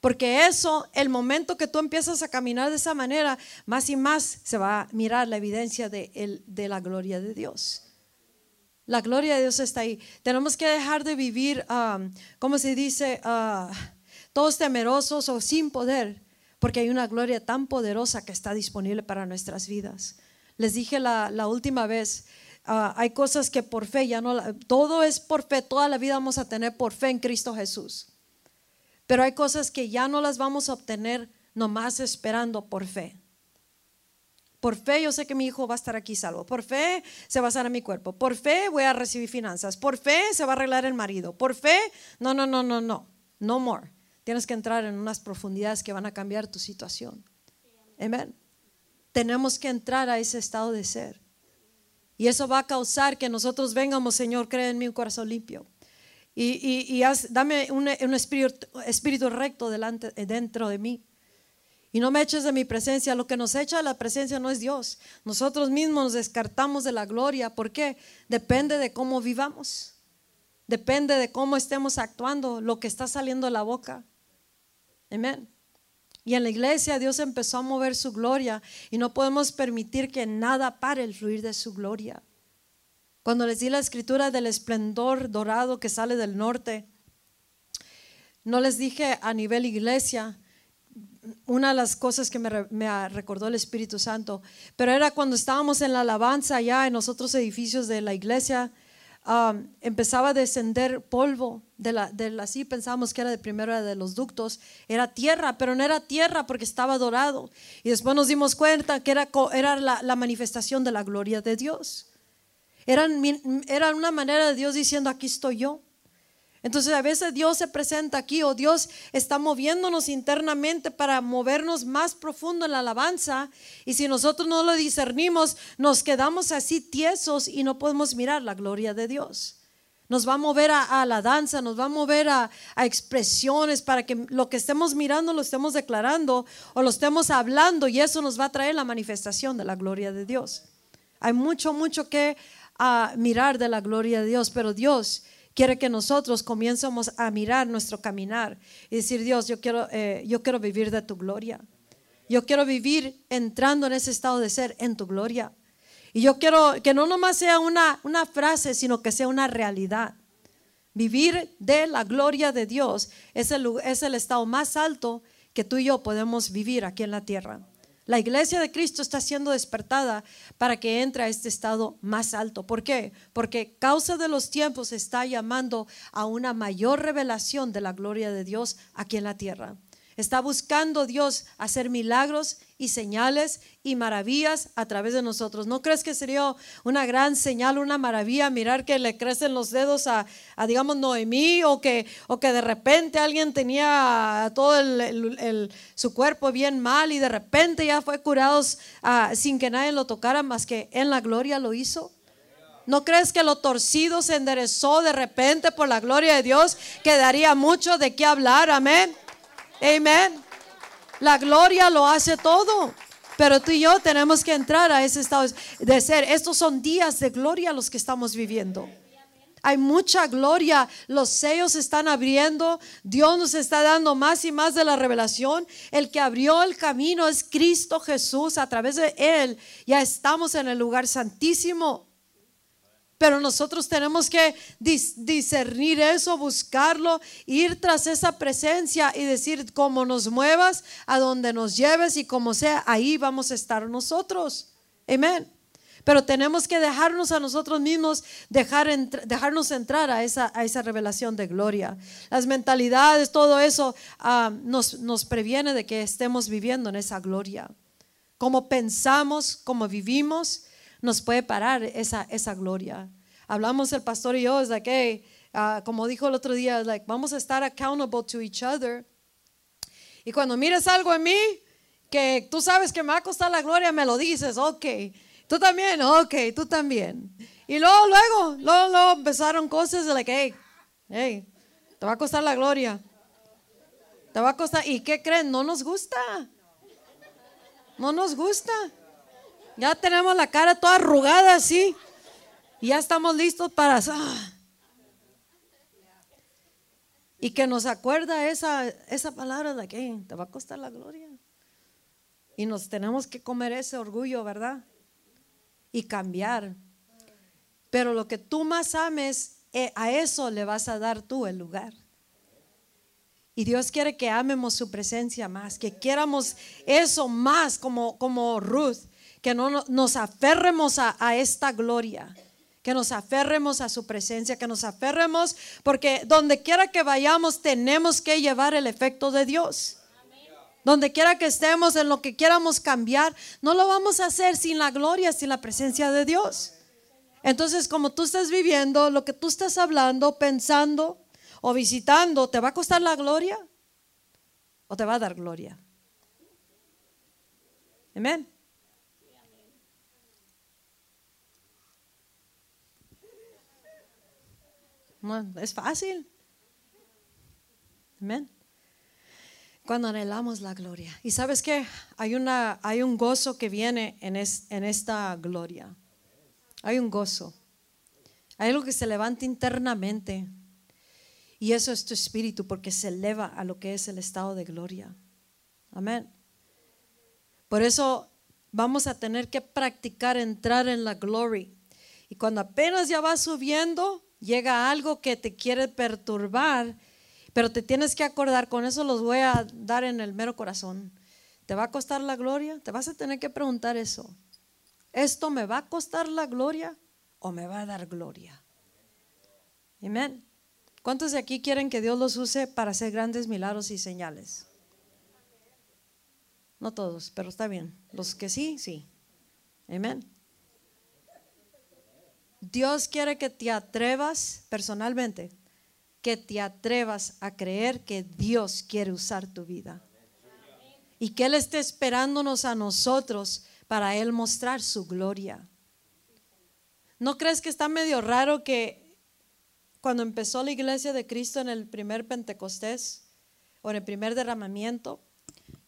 Porque eso, el momento que tú empiezas a caminar de esa manera, más y más se va a mirar la evidencia de, de la gloria de Dios. La gloria de Dios está ahí. Tenemos que dejar de vivir, um, ¿cómo se dice? Uh, todos temerosos o sin poder, porque hay una gloria tan poderosa que está disponible para nuestras vidas. Les dije la, última vez, ah, hay cosas que por fe ya no, todo es por fe, toda la vida vamos a tener por fe en Cristo Jesús. Pero hay cosas que ya no las vamos a obtener nomás esperando por fe. Por fe yo sé que mi hijo va a estar aquí salvo. Por fe se va a sanar mi cuerpo. Por fe voy a recibir finanzas. Por fe se va a arreglar el marido. Por fe, no, no, no, no, no. No more. Tienes que entrar en unas profundidades que van a cambiar tu situación. Amén. Tenemos que entrar a ese estado de ser. Y eso va a causar que nosotros vengamos, Señor, cree en mí un corazón limpio. Y, dame un, espíritu, recto delante, dentro de mí. Y no me eches de mi presencia. Lo que nos echa de la presencia no es Dios. Nosotros mismos nos descartamos de la gloria. ¿Por qué? Depende de cómo vivamos. Depende de cómo estemos actuando, lo que está saliendo de la boca. Amén. Y en la iglesia Dios empezó a mover su gloria y no podemos permitir que nada pare el fluir de su gloria. Cuando les di la escritura del esplendor dorado que sale del norte, no les dije a nivel iglesia, una de las cosas que me, recordó el Espíritu Santo, pero era cuando estábamos en la alabanza allá en los otros edificios de la iglesia, um, empezaba a descender polvo de la, de así pensábamos que era de primero de los ductos, era tierra, pero no era tierra porque estaba dorado. Y después nos dimos cuenta que era, era la, manifestación de la gloria de Dios. Era, era una manera de Dios diciendo, aquí estoy yo. Entonces a veces Dios se presenta aquí o Dios está moviéndonos internamente para movernos más profundo en la alabanza y si nosotros no lo discernimos nos quedamos así tiesos y no podemos mirar la gloria de Dios. Nos va a mover a, la danza, nos va a mover a, expresiones para que lo que estemos mirando lo estemos declarando o lo estemos hablando y eso nos va a traer la manifestación de la gloria de Dios. Hay mucho, mucho que ah, mirar de la gloria de Dios, pero Dios quiere que nosotros comiencemos a mirar nuestro caminar y decir, Dios, yo quiero, eh, yo quiero vivir de tu gloria. Yo quiero vivir entrando en ese estado de ser en tu gloria. Y yo quiero que no nomás sea una, una frase, sino que sea una realidad. Vivir de la gloria de Dios es el, es el estado más alto que tú y yo podemos vivir aquí en la tierra. La iglesia de Cristo está siendo despertada para que entre a este estado más alto. ¿Por qué? Porque causa de los tiempos está llamando a una mayor revelación de la gloria de Dios aquí en la tierra. Está buscando Dios hacer milagros y señales y maravillas a través de nosotros. ¿No crees que sería una gran señal, una maravilla mirar que le crecen los dedos a, digamos, Noemí o que, o que de repente alguien tenía todo su cuerpo bien mal y de repente ya fue curado ah, sin que nadie lo tocara más que en la gloria lo hizo? ¿No crees que lo torcido se enderezó de repente por la gloria de Dios? Quedaría mucho de qué hablar, amén. Amén. La gloria lo hace todo. Pero tú y yo tenemos que entrar a ese estado de ser. Estos son días de gloria los que estamos viviendo. Hay mucha gloria, los sellos se están abriendo, Dios nos está dando más y más de la revelación. El que abrió el camino es Cristo Jesús, a través de Él ya estamos en el lugar santísimo. Pero nosotros tenemos que discernir eso, buscarlo, ir tras esa presencia y decir, como nos muevas, a donde nos lleves y como sea, ahí vamos a estar nosotros. Amén. Pero tenemos que dejarnos a nosotros mismos, dejar dejarnos entrar a esa, a esa revelación de gloria. Las mentalidades, todo eso ah, nos, nos previene de que estemos viviendo en esa gloria. como pensamos, como vivimos, nos puede parar esa, esa gloria. Hablamos el pastor y yo, es like, ah, como dijo el otro día, like, vamos a estar accountable to each other. Y cuando mires algo en mí, que tú sabes que me va a costar la gloria, me lo dices, ok. Tú también, ok, tú también. Y luego, luego, luego, luego empezaron cosas de like, hey, hey, te va a costar la gloria. Te va a costar. ¿Y qué creen? No nos gusta. No nos gusta. Ya tenemos la cara toda arrugada así. Y ya estamos listos para... Ah. Y que nos acuerda esa, esa palabra de que te va a costar la gloria. Y nos tenemos que comer ese orgullo, ¿verdad? Y cambiar. Pero lo que tú más ames, eh, a eso le vas a dar tú el lugar. Y Dios quiere que amemos su presencia más, que quieramos eso más como, como Ruth, que no nos aferremos a, esta gloria que nos aferremos a su presencia, que nos aferremos, porque donde quiera que vayamos tenemos que llevar el efecto de Dios. Donde quiera que estemos, en lo que quieramos cambiar, no lo vamos a hacer sin la gloria, sin la presencia de Dios. Entonces, como tú estás viviendo, lo que tú estás hablando, pensando o visitando, ¿te va a costar la gloria o te va a dar gloria? Amén. Es fácil. Amén. Cuando anhelamos la gloria. Y sabes que hay, una, hay un gozo que viene en, en esta gloria. Hay un gozo. Hay algo que se levanta internamente. Y eso es tu espíritu porque se eleva a lo que es el estado de gloria. Amén. Por eso vamos a tener que practicar entrar en la gloria. Y cuando apenas ya va subiendo, llega algo que te quiere perturbar, pero te tienes que acordar, con eso los voy a dar en el mero corazón. ¿Te va a costar la gloria? Te vas a tener que preguntar eso. ¿Esto me va a costar la gloria o me va a dar gloria? Amén. ¿Cuántos de aquí quieren que Dios los use para hacer grandes milagros y señales? No todos, pero está bien. Los que sí, sí. Amén. Dios quiere que te atrevas personalmente, que te atrevas a creer que Dios quiere usar tu vida. Y que Él esté esperándonos a nosotros para Él mostrar su gloria. ¿No crees que está medio raro que cuando empezó la iglesia de Cristo en el primer Pentecostés o en el primer derramamiento,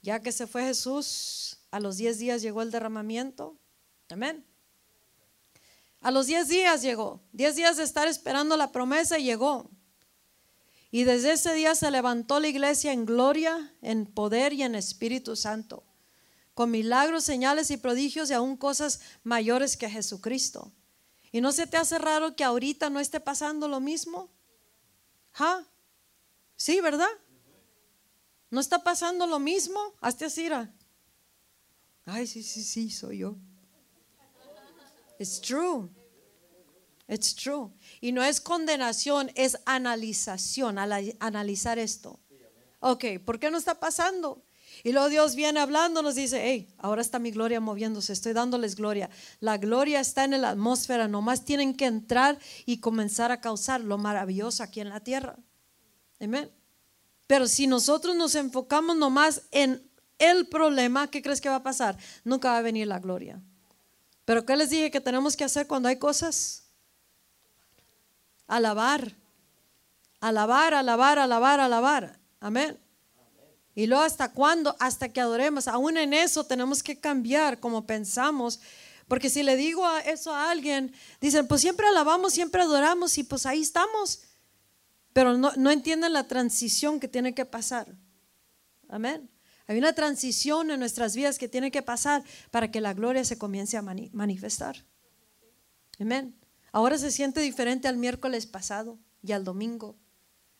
ya que se fue Jesús, a los 10 días llegó el derramamiento? Amén. A los 10 días llegó, 10 días de estar esperando la promesa y llegó. Y desde ese día se levantó la iglesia en gloria, en poder y en Espíritu Santo, con milagros, señales y prodigios y aún cosas mayores que Jesucristo. ¿Y no se te hace raro que ahorita no esté pasando lo mismo? ¿Ja? Sí, ¿verdad? ¿No está pasando lo mismo? Hazte así. Ay, sí, sí, sí, soy yo. It's true. It's true. Y no es condenación, es analización, analizar esto. Ok, ¿por qué no está pasando? Y luego Dios viene hablando, nos dice, hey, ahora está mi gloria moviéndose, estoy dándoles gloria. La gloria está en la atmósfera, nomás tienen que entrar y comenzar a causar lo maravilloso aquí en la tierra. Amén. Pero si nosotros nos enfocamos nomás en el problema, ¿qué crees que va a pasar? Nunca va a venir la gloria. Pero ¿qué les dije que tenemos que hacer cuando hay cosas? Alabar. Alabar, alabar, alabar, alabar. Amén. Y luego hasta cuándo? Hasta que adoremos. Aún en eso tenemos que cambiar como pensamos. Porque si le digo eso a alguien, dicen, pues siempre alabamos, siempre adoramos y pues ahí estamos. Pero no, no entienden la transición que tiene que pasar. Amén. Hay una transición en nuestras vidas que tiene que pasar para que la gloria se comience a manifestar. Amén. Ahora se siente diferente al miércoles pasado y al domingo.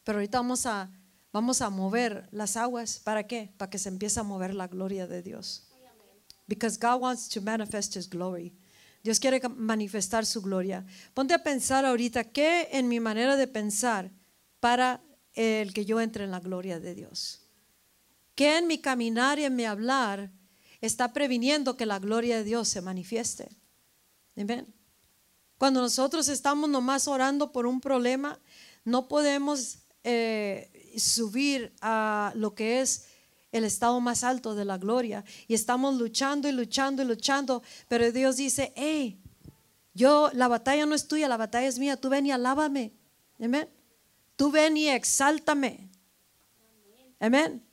Pero ahorita vamos a, vamos a mover las aguas. ¿Para qué? Para que se empiece a mover la gloria de Dios. Because God wants to manifest His glory. Dios quiere manifestar su gloria. Ponte a pensar ahorita qué en mi manera de pensar para el que yo entre en la gloria de Dios que en mi caminar y en mi hablar está previniendo que la gloria de Dios se manifieste. Amén. Cuando nosotros estamos nomás orando por un problema, no podemos eh, subir a lo que es el estado más alto de la gloria. Y estamos luchando y luchando y luchando, pero Dios dice, hey, yo, la batalla no es tuya, la batalla es mía, tú ven y alábame. Amén. Tú ven y exáltame. Amén.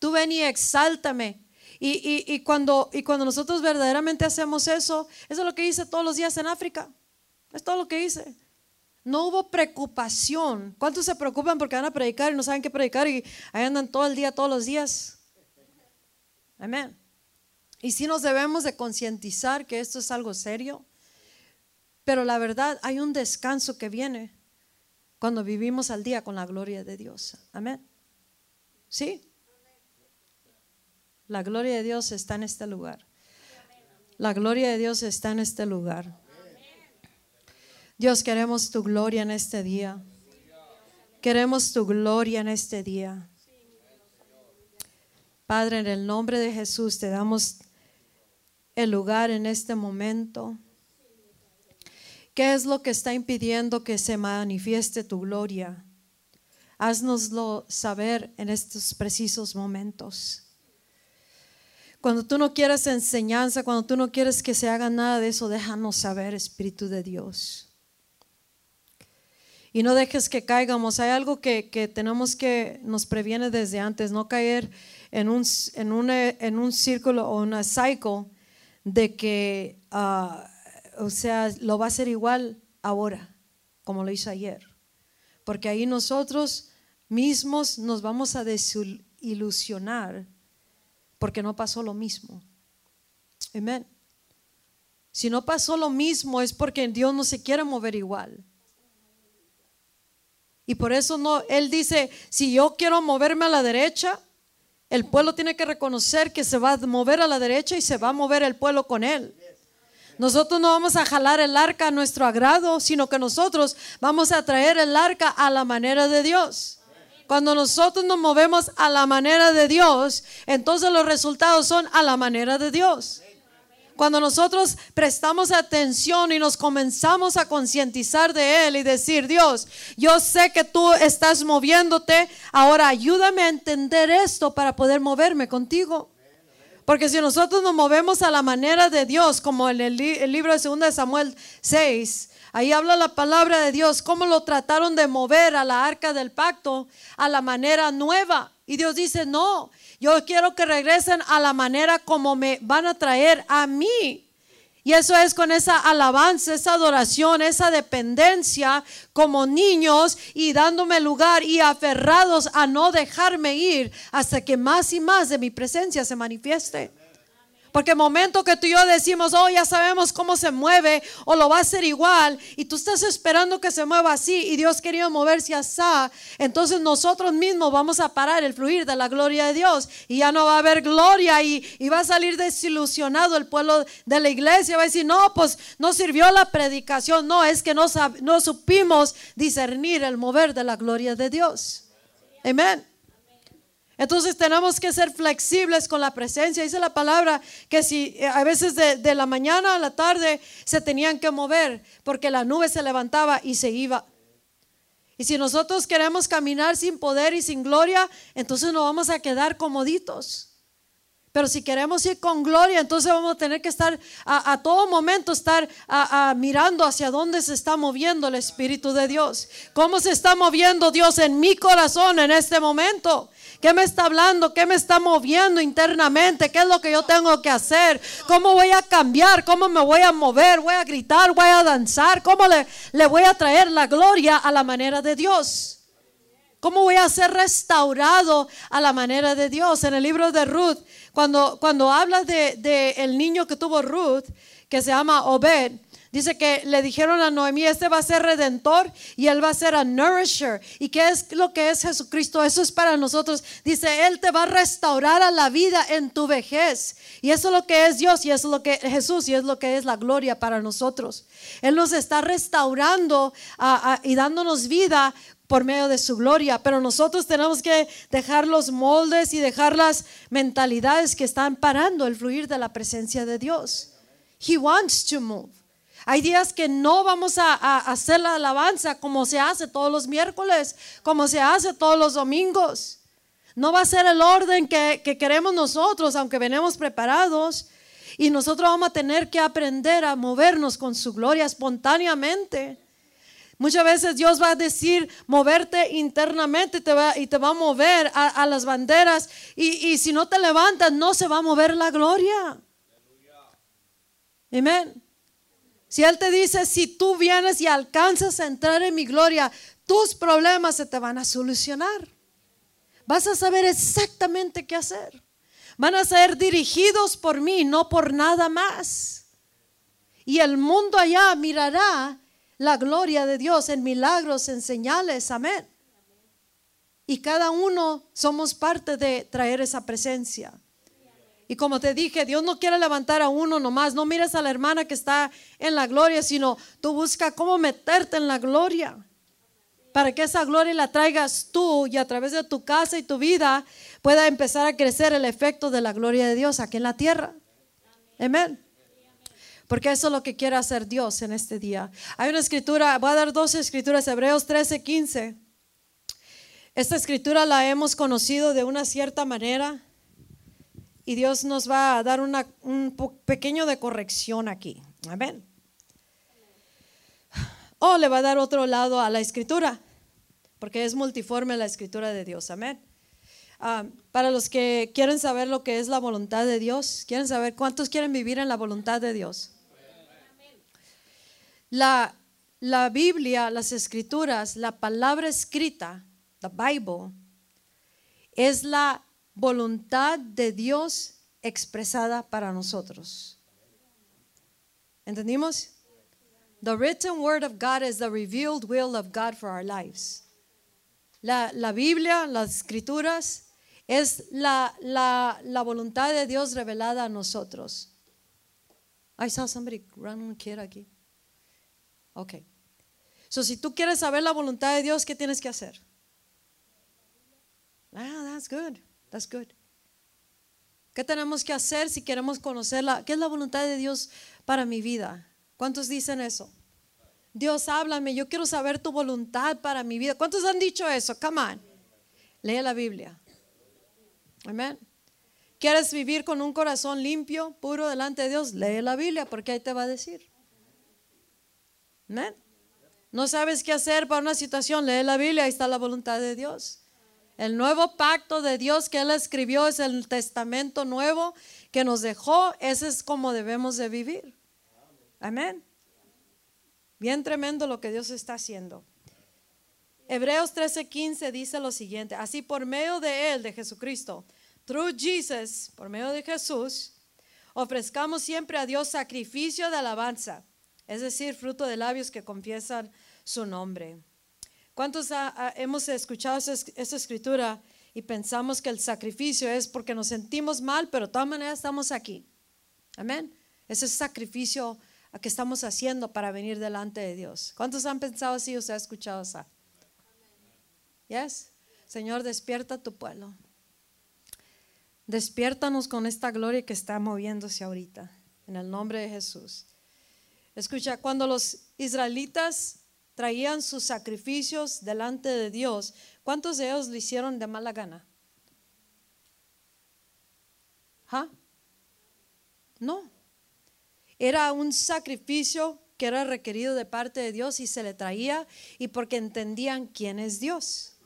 Tú ven y exáltame. Y, y, cuando, y cuando nosotros verdaderamente hacemos eso, eso es lo que hice todos los días en África. Es todo lo que hice. No hubo preocupación. ¿Cuántos se preocupan porque van a predicar y no saben qué predicar y ahí andan todo el día, todos los días? Amén. Y sí nos debemos de concientizar que esto es algo serio, pero la verdad hay un descanso que viene cuando vivimos al día con la gloria de Dios. Amén. ¿Sí? La gloria de Dios está en este lugar. La gloria de Dios está en este lugar. Dios, queremos tu gloria en este día. Queremos tu gloria en este día. Padre, en el nombre de Jesús te damos el lugar en este momento. ¿Qué es lo que está impidiendo que se manifieste tu gloria? Haznoslo saber en estos precisos momentos. Cuando tú no quieres enseñanza, cuando tú no quieres que se haga nada de eso, déjanos saber, Espíritu de Dios y no dejes que caigamos. Hay algo que, tenemos que nos previene desde antes, no caer en un, en un, en un círculo o una cycle de que, ah, o sea, lo va a hacer igual ahora, como lo hizo ayer. Porque ahí nosotros mismos nos vamos a desilusionar porque no pasó lo mismo. Amén. Si no pasó lo mismo es porque Dios no se quiere mover igual. Y por eso no, él dice, si yo quiero moverme a la derecha, el pueblo tiene que reconocer que se va a mover a la derecha y se va a mover el pueblo con él. Nosotros no vamos a jalar el arca a nuestro agrado, sino que nosotros vamos a traer el arca a la manera de Dios. Cuando nosotros nos movemos a la manera de Dios, entonces los resultados son a la manera de Dios. Cuando nosotros prestamos atención y nos comenzamos a concientizar de Él y decir, Dios, yo sé que tú estás moviéndote, ahora ayúdame a entender esto para poder moverme contigo. Porque si nosotros nos movemos a la manera de Dios, como en el, libro de 2 de Samuel 6, ahí habla la palabra de Dios, cómo lo trataron de mover a la arca del pacto a la manera nueva. Y Dios dice, no, yo quiero que regresen a la manera como me van a traer a mí. Y eso es con esa alabanza, esa adoración, esa dependencia como niños y dándome lugar y aferrados a no dejarme ir hasta que más y más de mi presencia se manifieste. Porque el momento que tú y yo decimos, oh, ya sabemos cómo se mueve o lo va a hacer igual, y tú estás esperando que se mueva así y Dios quería moverse así, entonces nosotros mismos vamos a parar el fluir de la gloria de Dios y ya no va a haber gloria y, va a salir desilusionado el pueblo de la iglesia. Va a decir, no, pues no sirvió la predicación. No, es que no, no supimos discernir el mover de la gloria de Dios. Amén. Entonces tenemos que ser flexibles con la presencia. Dice la palabra que si eh, a veces de, la mañana a la tarde se tenían que mover porque la nube se levantaba y se iba. Y si nosotros queremos caminar sin poder y sin gloria, entonces nos vamos a quedar comoditos. Pero si queremos ir con gloria, entonces vamos a tener que estar a, todo momento, estar mirando hacia dónde se está moviendo el Espíritu de Dios. ¿Cómo se está moviendo Dios en mi corazón en este momento? ¿Qué me está hablando? ¿Qué me está moviendo internamente? ¿Qué es lo que yo tengo que hacer? ¿Cómo voy a cambiar? ¿Cómo me voy a mover? ¿Voy a gritar? ¿Voy a danzar? ¿Cómo le, le voy a traer la gloria a la manera de Dios? ¿Cómo voy a ser restaurado a la manera de Dios? En el libro de Ruth, cuando, cuando habla de, el niño que tuvo Ruth, que se llama Obed, Dice que le dijeron a Noemí, este va a ser redentor y él va a ser a nourisher. ¿Y qué es lo que es Jesucristo? Eso es para nosotros. Dice, él te va a restaurar a la vida en tu vejez. Y eso es lo que es Dios y eso es lo que Jesús y es lo que es la gloria para nosotros. Él nos está restaurando y dándonos vida por medio de su gloria, pero nosotros tenemos que dejar los moldes y dejar las mentalidades que están parando el fluir de la presencia de Dios. He wants to move. Hay días que no vamos a, hacer la alabanza como se hace todos los miércoles, como se hace todos los domingos. No va a ser el orden que, que queremos nosotros, aunque venimos preparados. Y nosotros vamos a tener que aprender a movernos con su gloria espontáneamente. Muchas veces Dios va a decir moverte internamente y te va, y te va a mover a, las banderas. Y, y, si no te levantas, no se va a mover la gloria. Amén. Si Él te dice, si tú vienes y alcanzas a entrar en mi gloria, tus problemas se te van a solucionar. Vas a saber exactamente qué hacer. Van a ser dirigidos por mí, no por nada más. Y el mundo allá mirará la gloria de Dios en milagros, en señales. Amén. Y cada uno somos parte de traer esa presencia. Y como te dije, Dios no quiere levantar a uno nomás. No mires a la hermana que está en la gloria, sino tú busca cómo meterte en la gloria. Para que esa gloria la traigas tú y a través de tu casa y tu vida pueda empezar a crecer el efecto de la gloria de Dios aquí en la tierra. Amén. Porque eso es lo que quiere hacer Dios en este día. Hay una escritura, voy a dar dos escrituras, Hebreos 13, 15. Esta escritura la hemos conocido de una cierta manera y Dios nos va a dar una, un pequeño de corrección aquí. Amén. O le va a dar otro lado a la escritura, porque es multiforme la escritura de Dios. Amén. Ah, para los que quieren saber lo que es la voluntad de Dios, quieren saber cuántos quieren vivir en la voluntad de Dios. La, la Biblia, las escrituras, la palabra escrita, the Bible, es la voluntad de Dios expresada para nosotros. ¿Entendimos? The written word of God is the revealed will of God for our lives. La, la Biblia, las escrituras, es la, la, la, voluntad de Dios revelada a nosotros. I saw somebody run un kid aquí. Ok. So, si tú quieres saber la voluntad de Dios, ¿qué tienes que hacer? Ah, that's good. That's good. ¿Qué tenemos que hacer si queremos conocerla? ¿Qué es la voluntad de Dios para mi vida? ¿Cuántos dicen eso? Dios, háblame, yo quiero saber tu voluntad para mi vida. ¿Cuántos han dicho eso? Come on. Lee la Biblia. Amén. ¿Quieres vivir con un corazón limpio, puro delante de Dios? Lee la Biblia porque ahí te va a decir. Amén. No sabes qué hacer para una situación, lee la Biblia, ahí está la voluntad de Dios. El nuevo pacto de Dios que Él escribió es el testamento nuevo que nos dejó. Ese es como debemos de vivir. Amén. Bien tremendo lo que Dios está haciendo. Hebreos 13:15 dice lo siguiente, así por medio de Él, de Jesucristo, through Jesus, por medio de Jesús, ofrezcamos siempre a Dios sacrificio de alabanza, es decir, fruto de labios que confiesan su nombre. ¿Cuántos hemos escuchado esa, escritura y pensamos que el sacrificio es porque nos sentimos mal, pero de todas maneras estamos aquí? Amén. Ese es sacrificio que estamos haciendo para venir delante de Dios. ¿Cuántos han pensado así o se ha escuchado eso? Yes. Señor, despierta tu pueblo. Despiértanos con esta gloria que está moviéndose ahorita, en el nombre de Jesús. Escucha, cuando los israelitas traían sus sacrificios delante de Dios, ¿cuántos de ellos lo hicieron de mala gana? ¿Ah? No. Era un sacrificio que era requerido de parte de Dios y se le traía y porque entendían quién es Dios.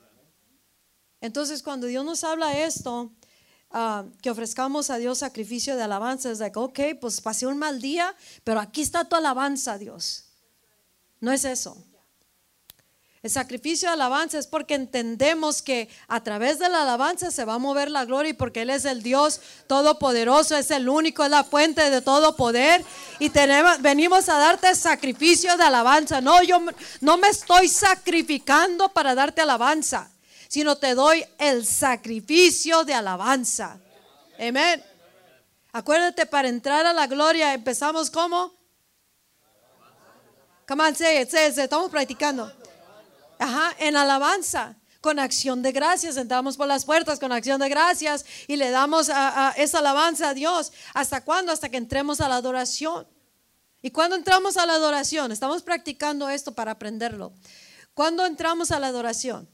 Entonces cuando Dios nos habla esto, ah, que ofrezcamos a Dios sacrificio de alabanza, es like, ok, pues pasé un mal día, pero aquí está tu alabanza, Dios. No es eso. El sacrificio de alabanza es porque entendemos que a través de la alabanza se va a mover la gloria y porque Él es el Dios todopoderoso, es el único, es la fuente de todo poder. Y tenemos, venimos a darte sacrificio de alabanza. No, yo no me estoy sacrificando para darte alabanza, sino te doy el sacrificio de alabanza. Amén. Acuérdate, para entrar a la gloria empezamos como. Come on, say say estamos practicando. Ajá, en alabanza, con acción de gracias. Entramos por las puertas con acción de gracias y le damos esa alabanza a Dios. ¿Hasta cuándo? Hasta que entremos a la adoración. ¿Y cuando entramos a la adoración? Estamos practicando esto para aprenderlo. ¿Cuándo entramos a la adoración?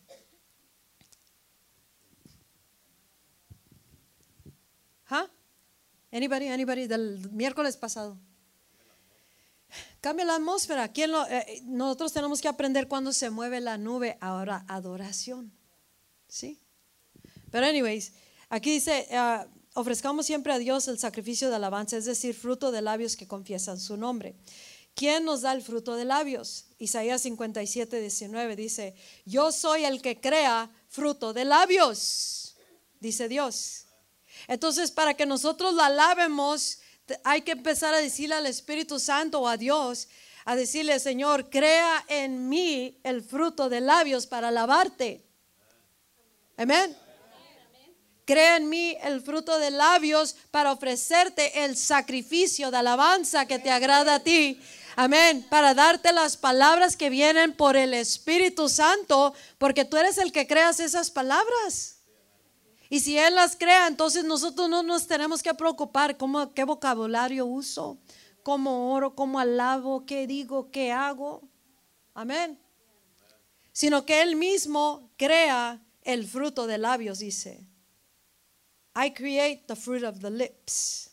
¿Ah? Anybody, anybody del miércoles pasado. Cambia la atmósfera. ¿Quién lo, eh, nosotros tenemos que aprender cuando se mueve la nube. Ahora, adoración. ¿Sí? Pero, anyways, aquí dice: ah, ofrezcamos siempre a Dios el sacrificio de alabanza, es decir, fruto de labios que confiesan su nombre. ¿Quién nos da el fruto de labios? Isaías 57, 19 dice: Yo soy el que crea fruto de labios, dice Dios. Entonces, para que nosotros la alabemos, hay que empezar a decirle al Espíritu Santo o a Dios, a decirle, Señor, crea en mí el fruto de labios para alabarte. Amén. Crea en mí el fruto de labios para ofrecerte el sacrificio de alabanza que te agrada a ti. Amén. Para darte las palabras que vienen por el Espíritu Santo, porque tú eres el que creas esas palabras. Y si Él las crea, entonces nosotros no nos tenemos que preocupar cómo, qué vocabulario uso, cómo oro, cómo alabo, qué digo, qué hago. Amén. Sino que Él mismo crea el fruto de labios, dice. I create the fruit of the lips.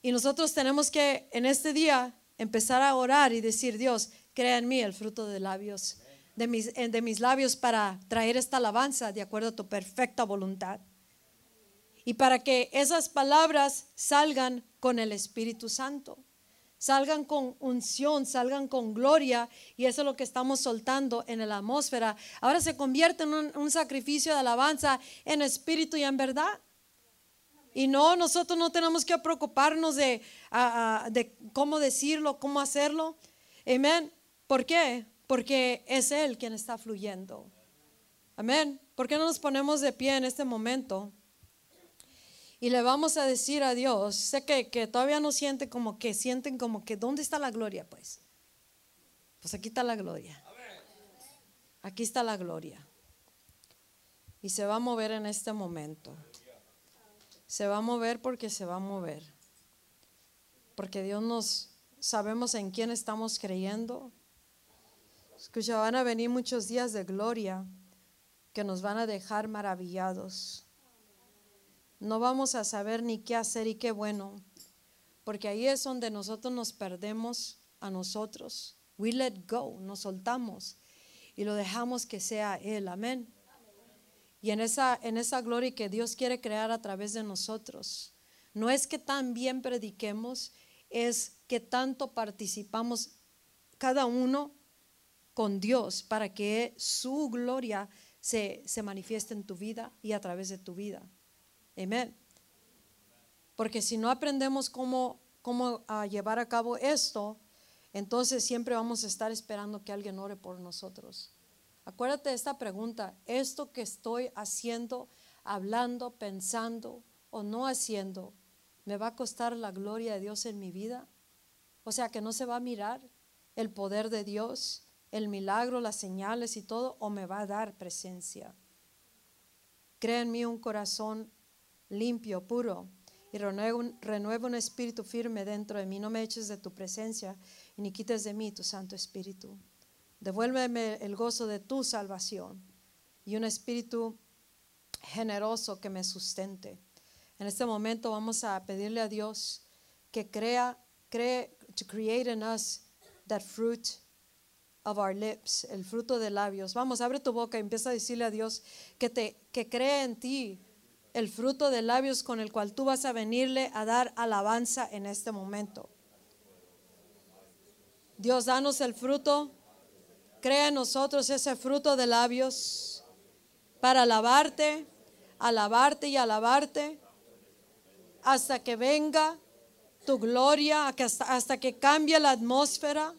Y nosotros tenemos que en este día empezar a orar y decir, Dios, crea en mí el fruto de labios de mis, eh, de mis labios para traer esta alabanza de acuerdo a tu perfecta voluntad. Y para que esas palabras salgan con el Espíritu Santo, salgan con unción, salgan con gloria, y eso es lo que estamos soltando en la atmósfera. Ahora se convierte en un, sacrificio de alabanza en espíritu y en verdad. Y no, nosotros no tenemos que preocuparnos de, de cómo decirlo, cómo hacerlo. Amén. ¿Por qué? Porque es Él quien está fluyendo. Amén. ¿Por qué no nos ponemos de pie en este momento? Y le vamos a decir a Dios, sé que, que todavía no sienten como que sienten como que, ¿dónde está la gloria? Pues, pues aquí está la gloria. Aquí está la gloria. Y se va a mover en este momento. Se va a mover porque se va a mover. Porque Dios nos, sabemos en quién estamos creyendo Escucha, van a venir muchos días de gloria que nos van a dejar maravillados. No vamos a saber ni qué hacer y qué bueno, porque ahí es donde nosotros nos perdemos a nosotros. We let go, nos soltamos y lo dejamos que sea Él. Amén. Y en esa, en esa gloria que Dios quiere crear a través de nosotros, no es que tan bien prediquemos, es que tanto participamos cada uno con Dios para que su gloria se, manifieste en tu vida y a través de tu vida. Amén. Porque si no aprendemos cómo, cómo ah, llevar a cabo esto, entonces siempre vamos a estar esperando que alguien ore por nosotros. Acuérdate de esta pregunta, ¿esto que estoy haciendo, hablando, pensando o no haciendo, me va a costar la gloria de Dios en mi vida? O sea, que no se va a mirar el poder de Dios el milagro, las señales y todo, o me va a dar presencia. Crea en mí un corazón limpio, puro, y renueva un, espíritu firme dentro de mí. No me eches de tu presencia y ni quites de mí tu Santo Espíritu. Devuélveme el gozo de tu salvación y un espíritu generoso que me sustente. En este momento vamos a pedirle a Dios que crea, cree, to create in us that fruit of our lips, el fruto de labios. Vamos, abre tu boca y empieza a decirle a Dios que te que cree en ti el fruto de labios con el cual tú vas a venirle a dar alabanza en este momento. Dios, danos el fruto crea en nosotros ese fruto de labios para alabarte, alabarte y alabarte hasta que venga tu gloria, hasta, hasta que cambie la atmósfera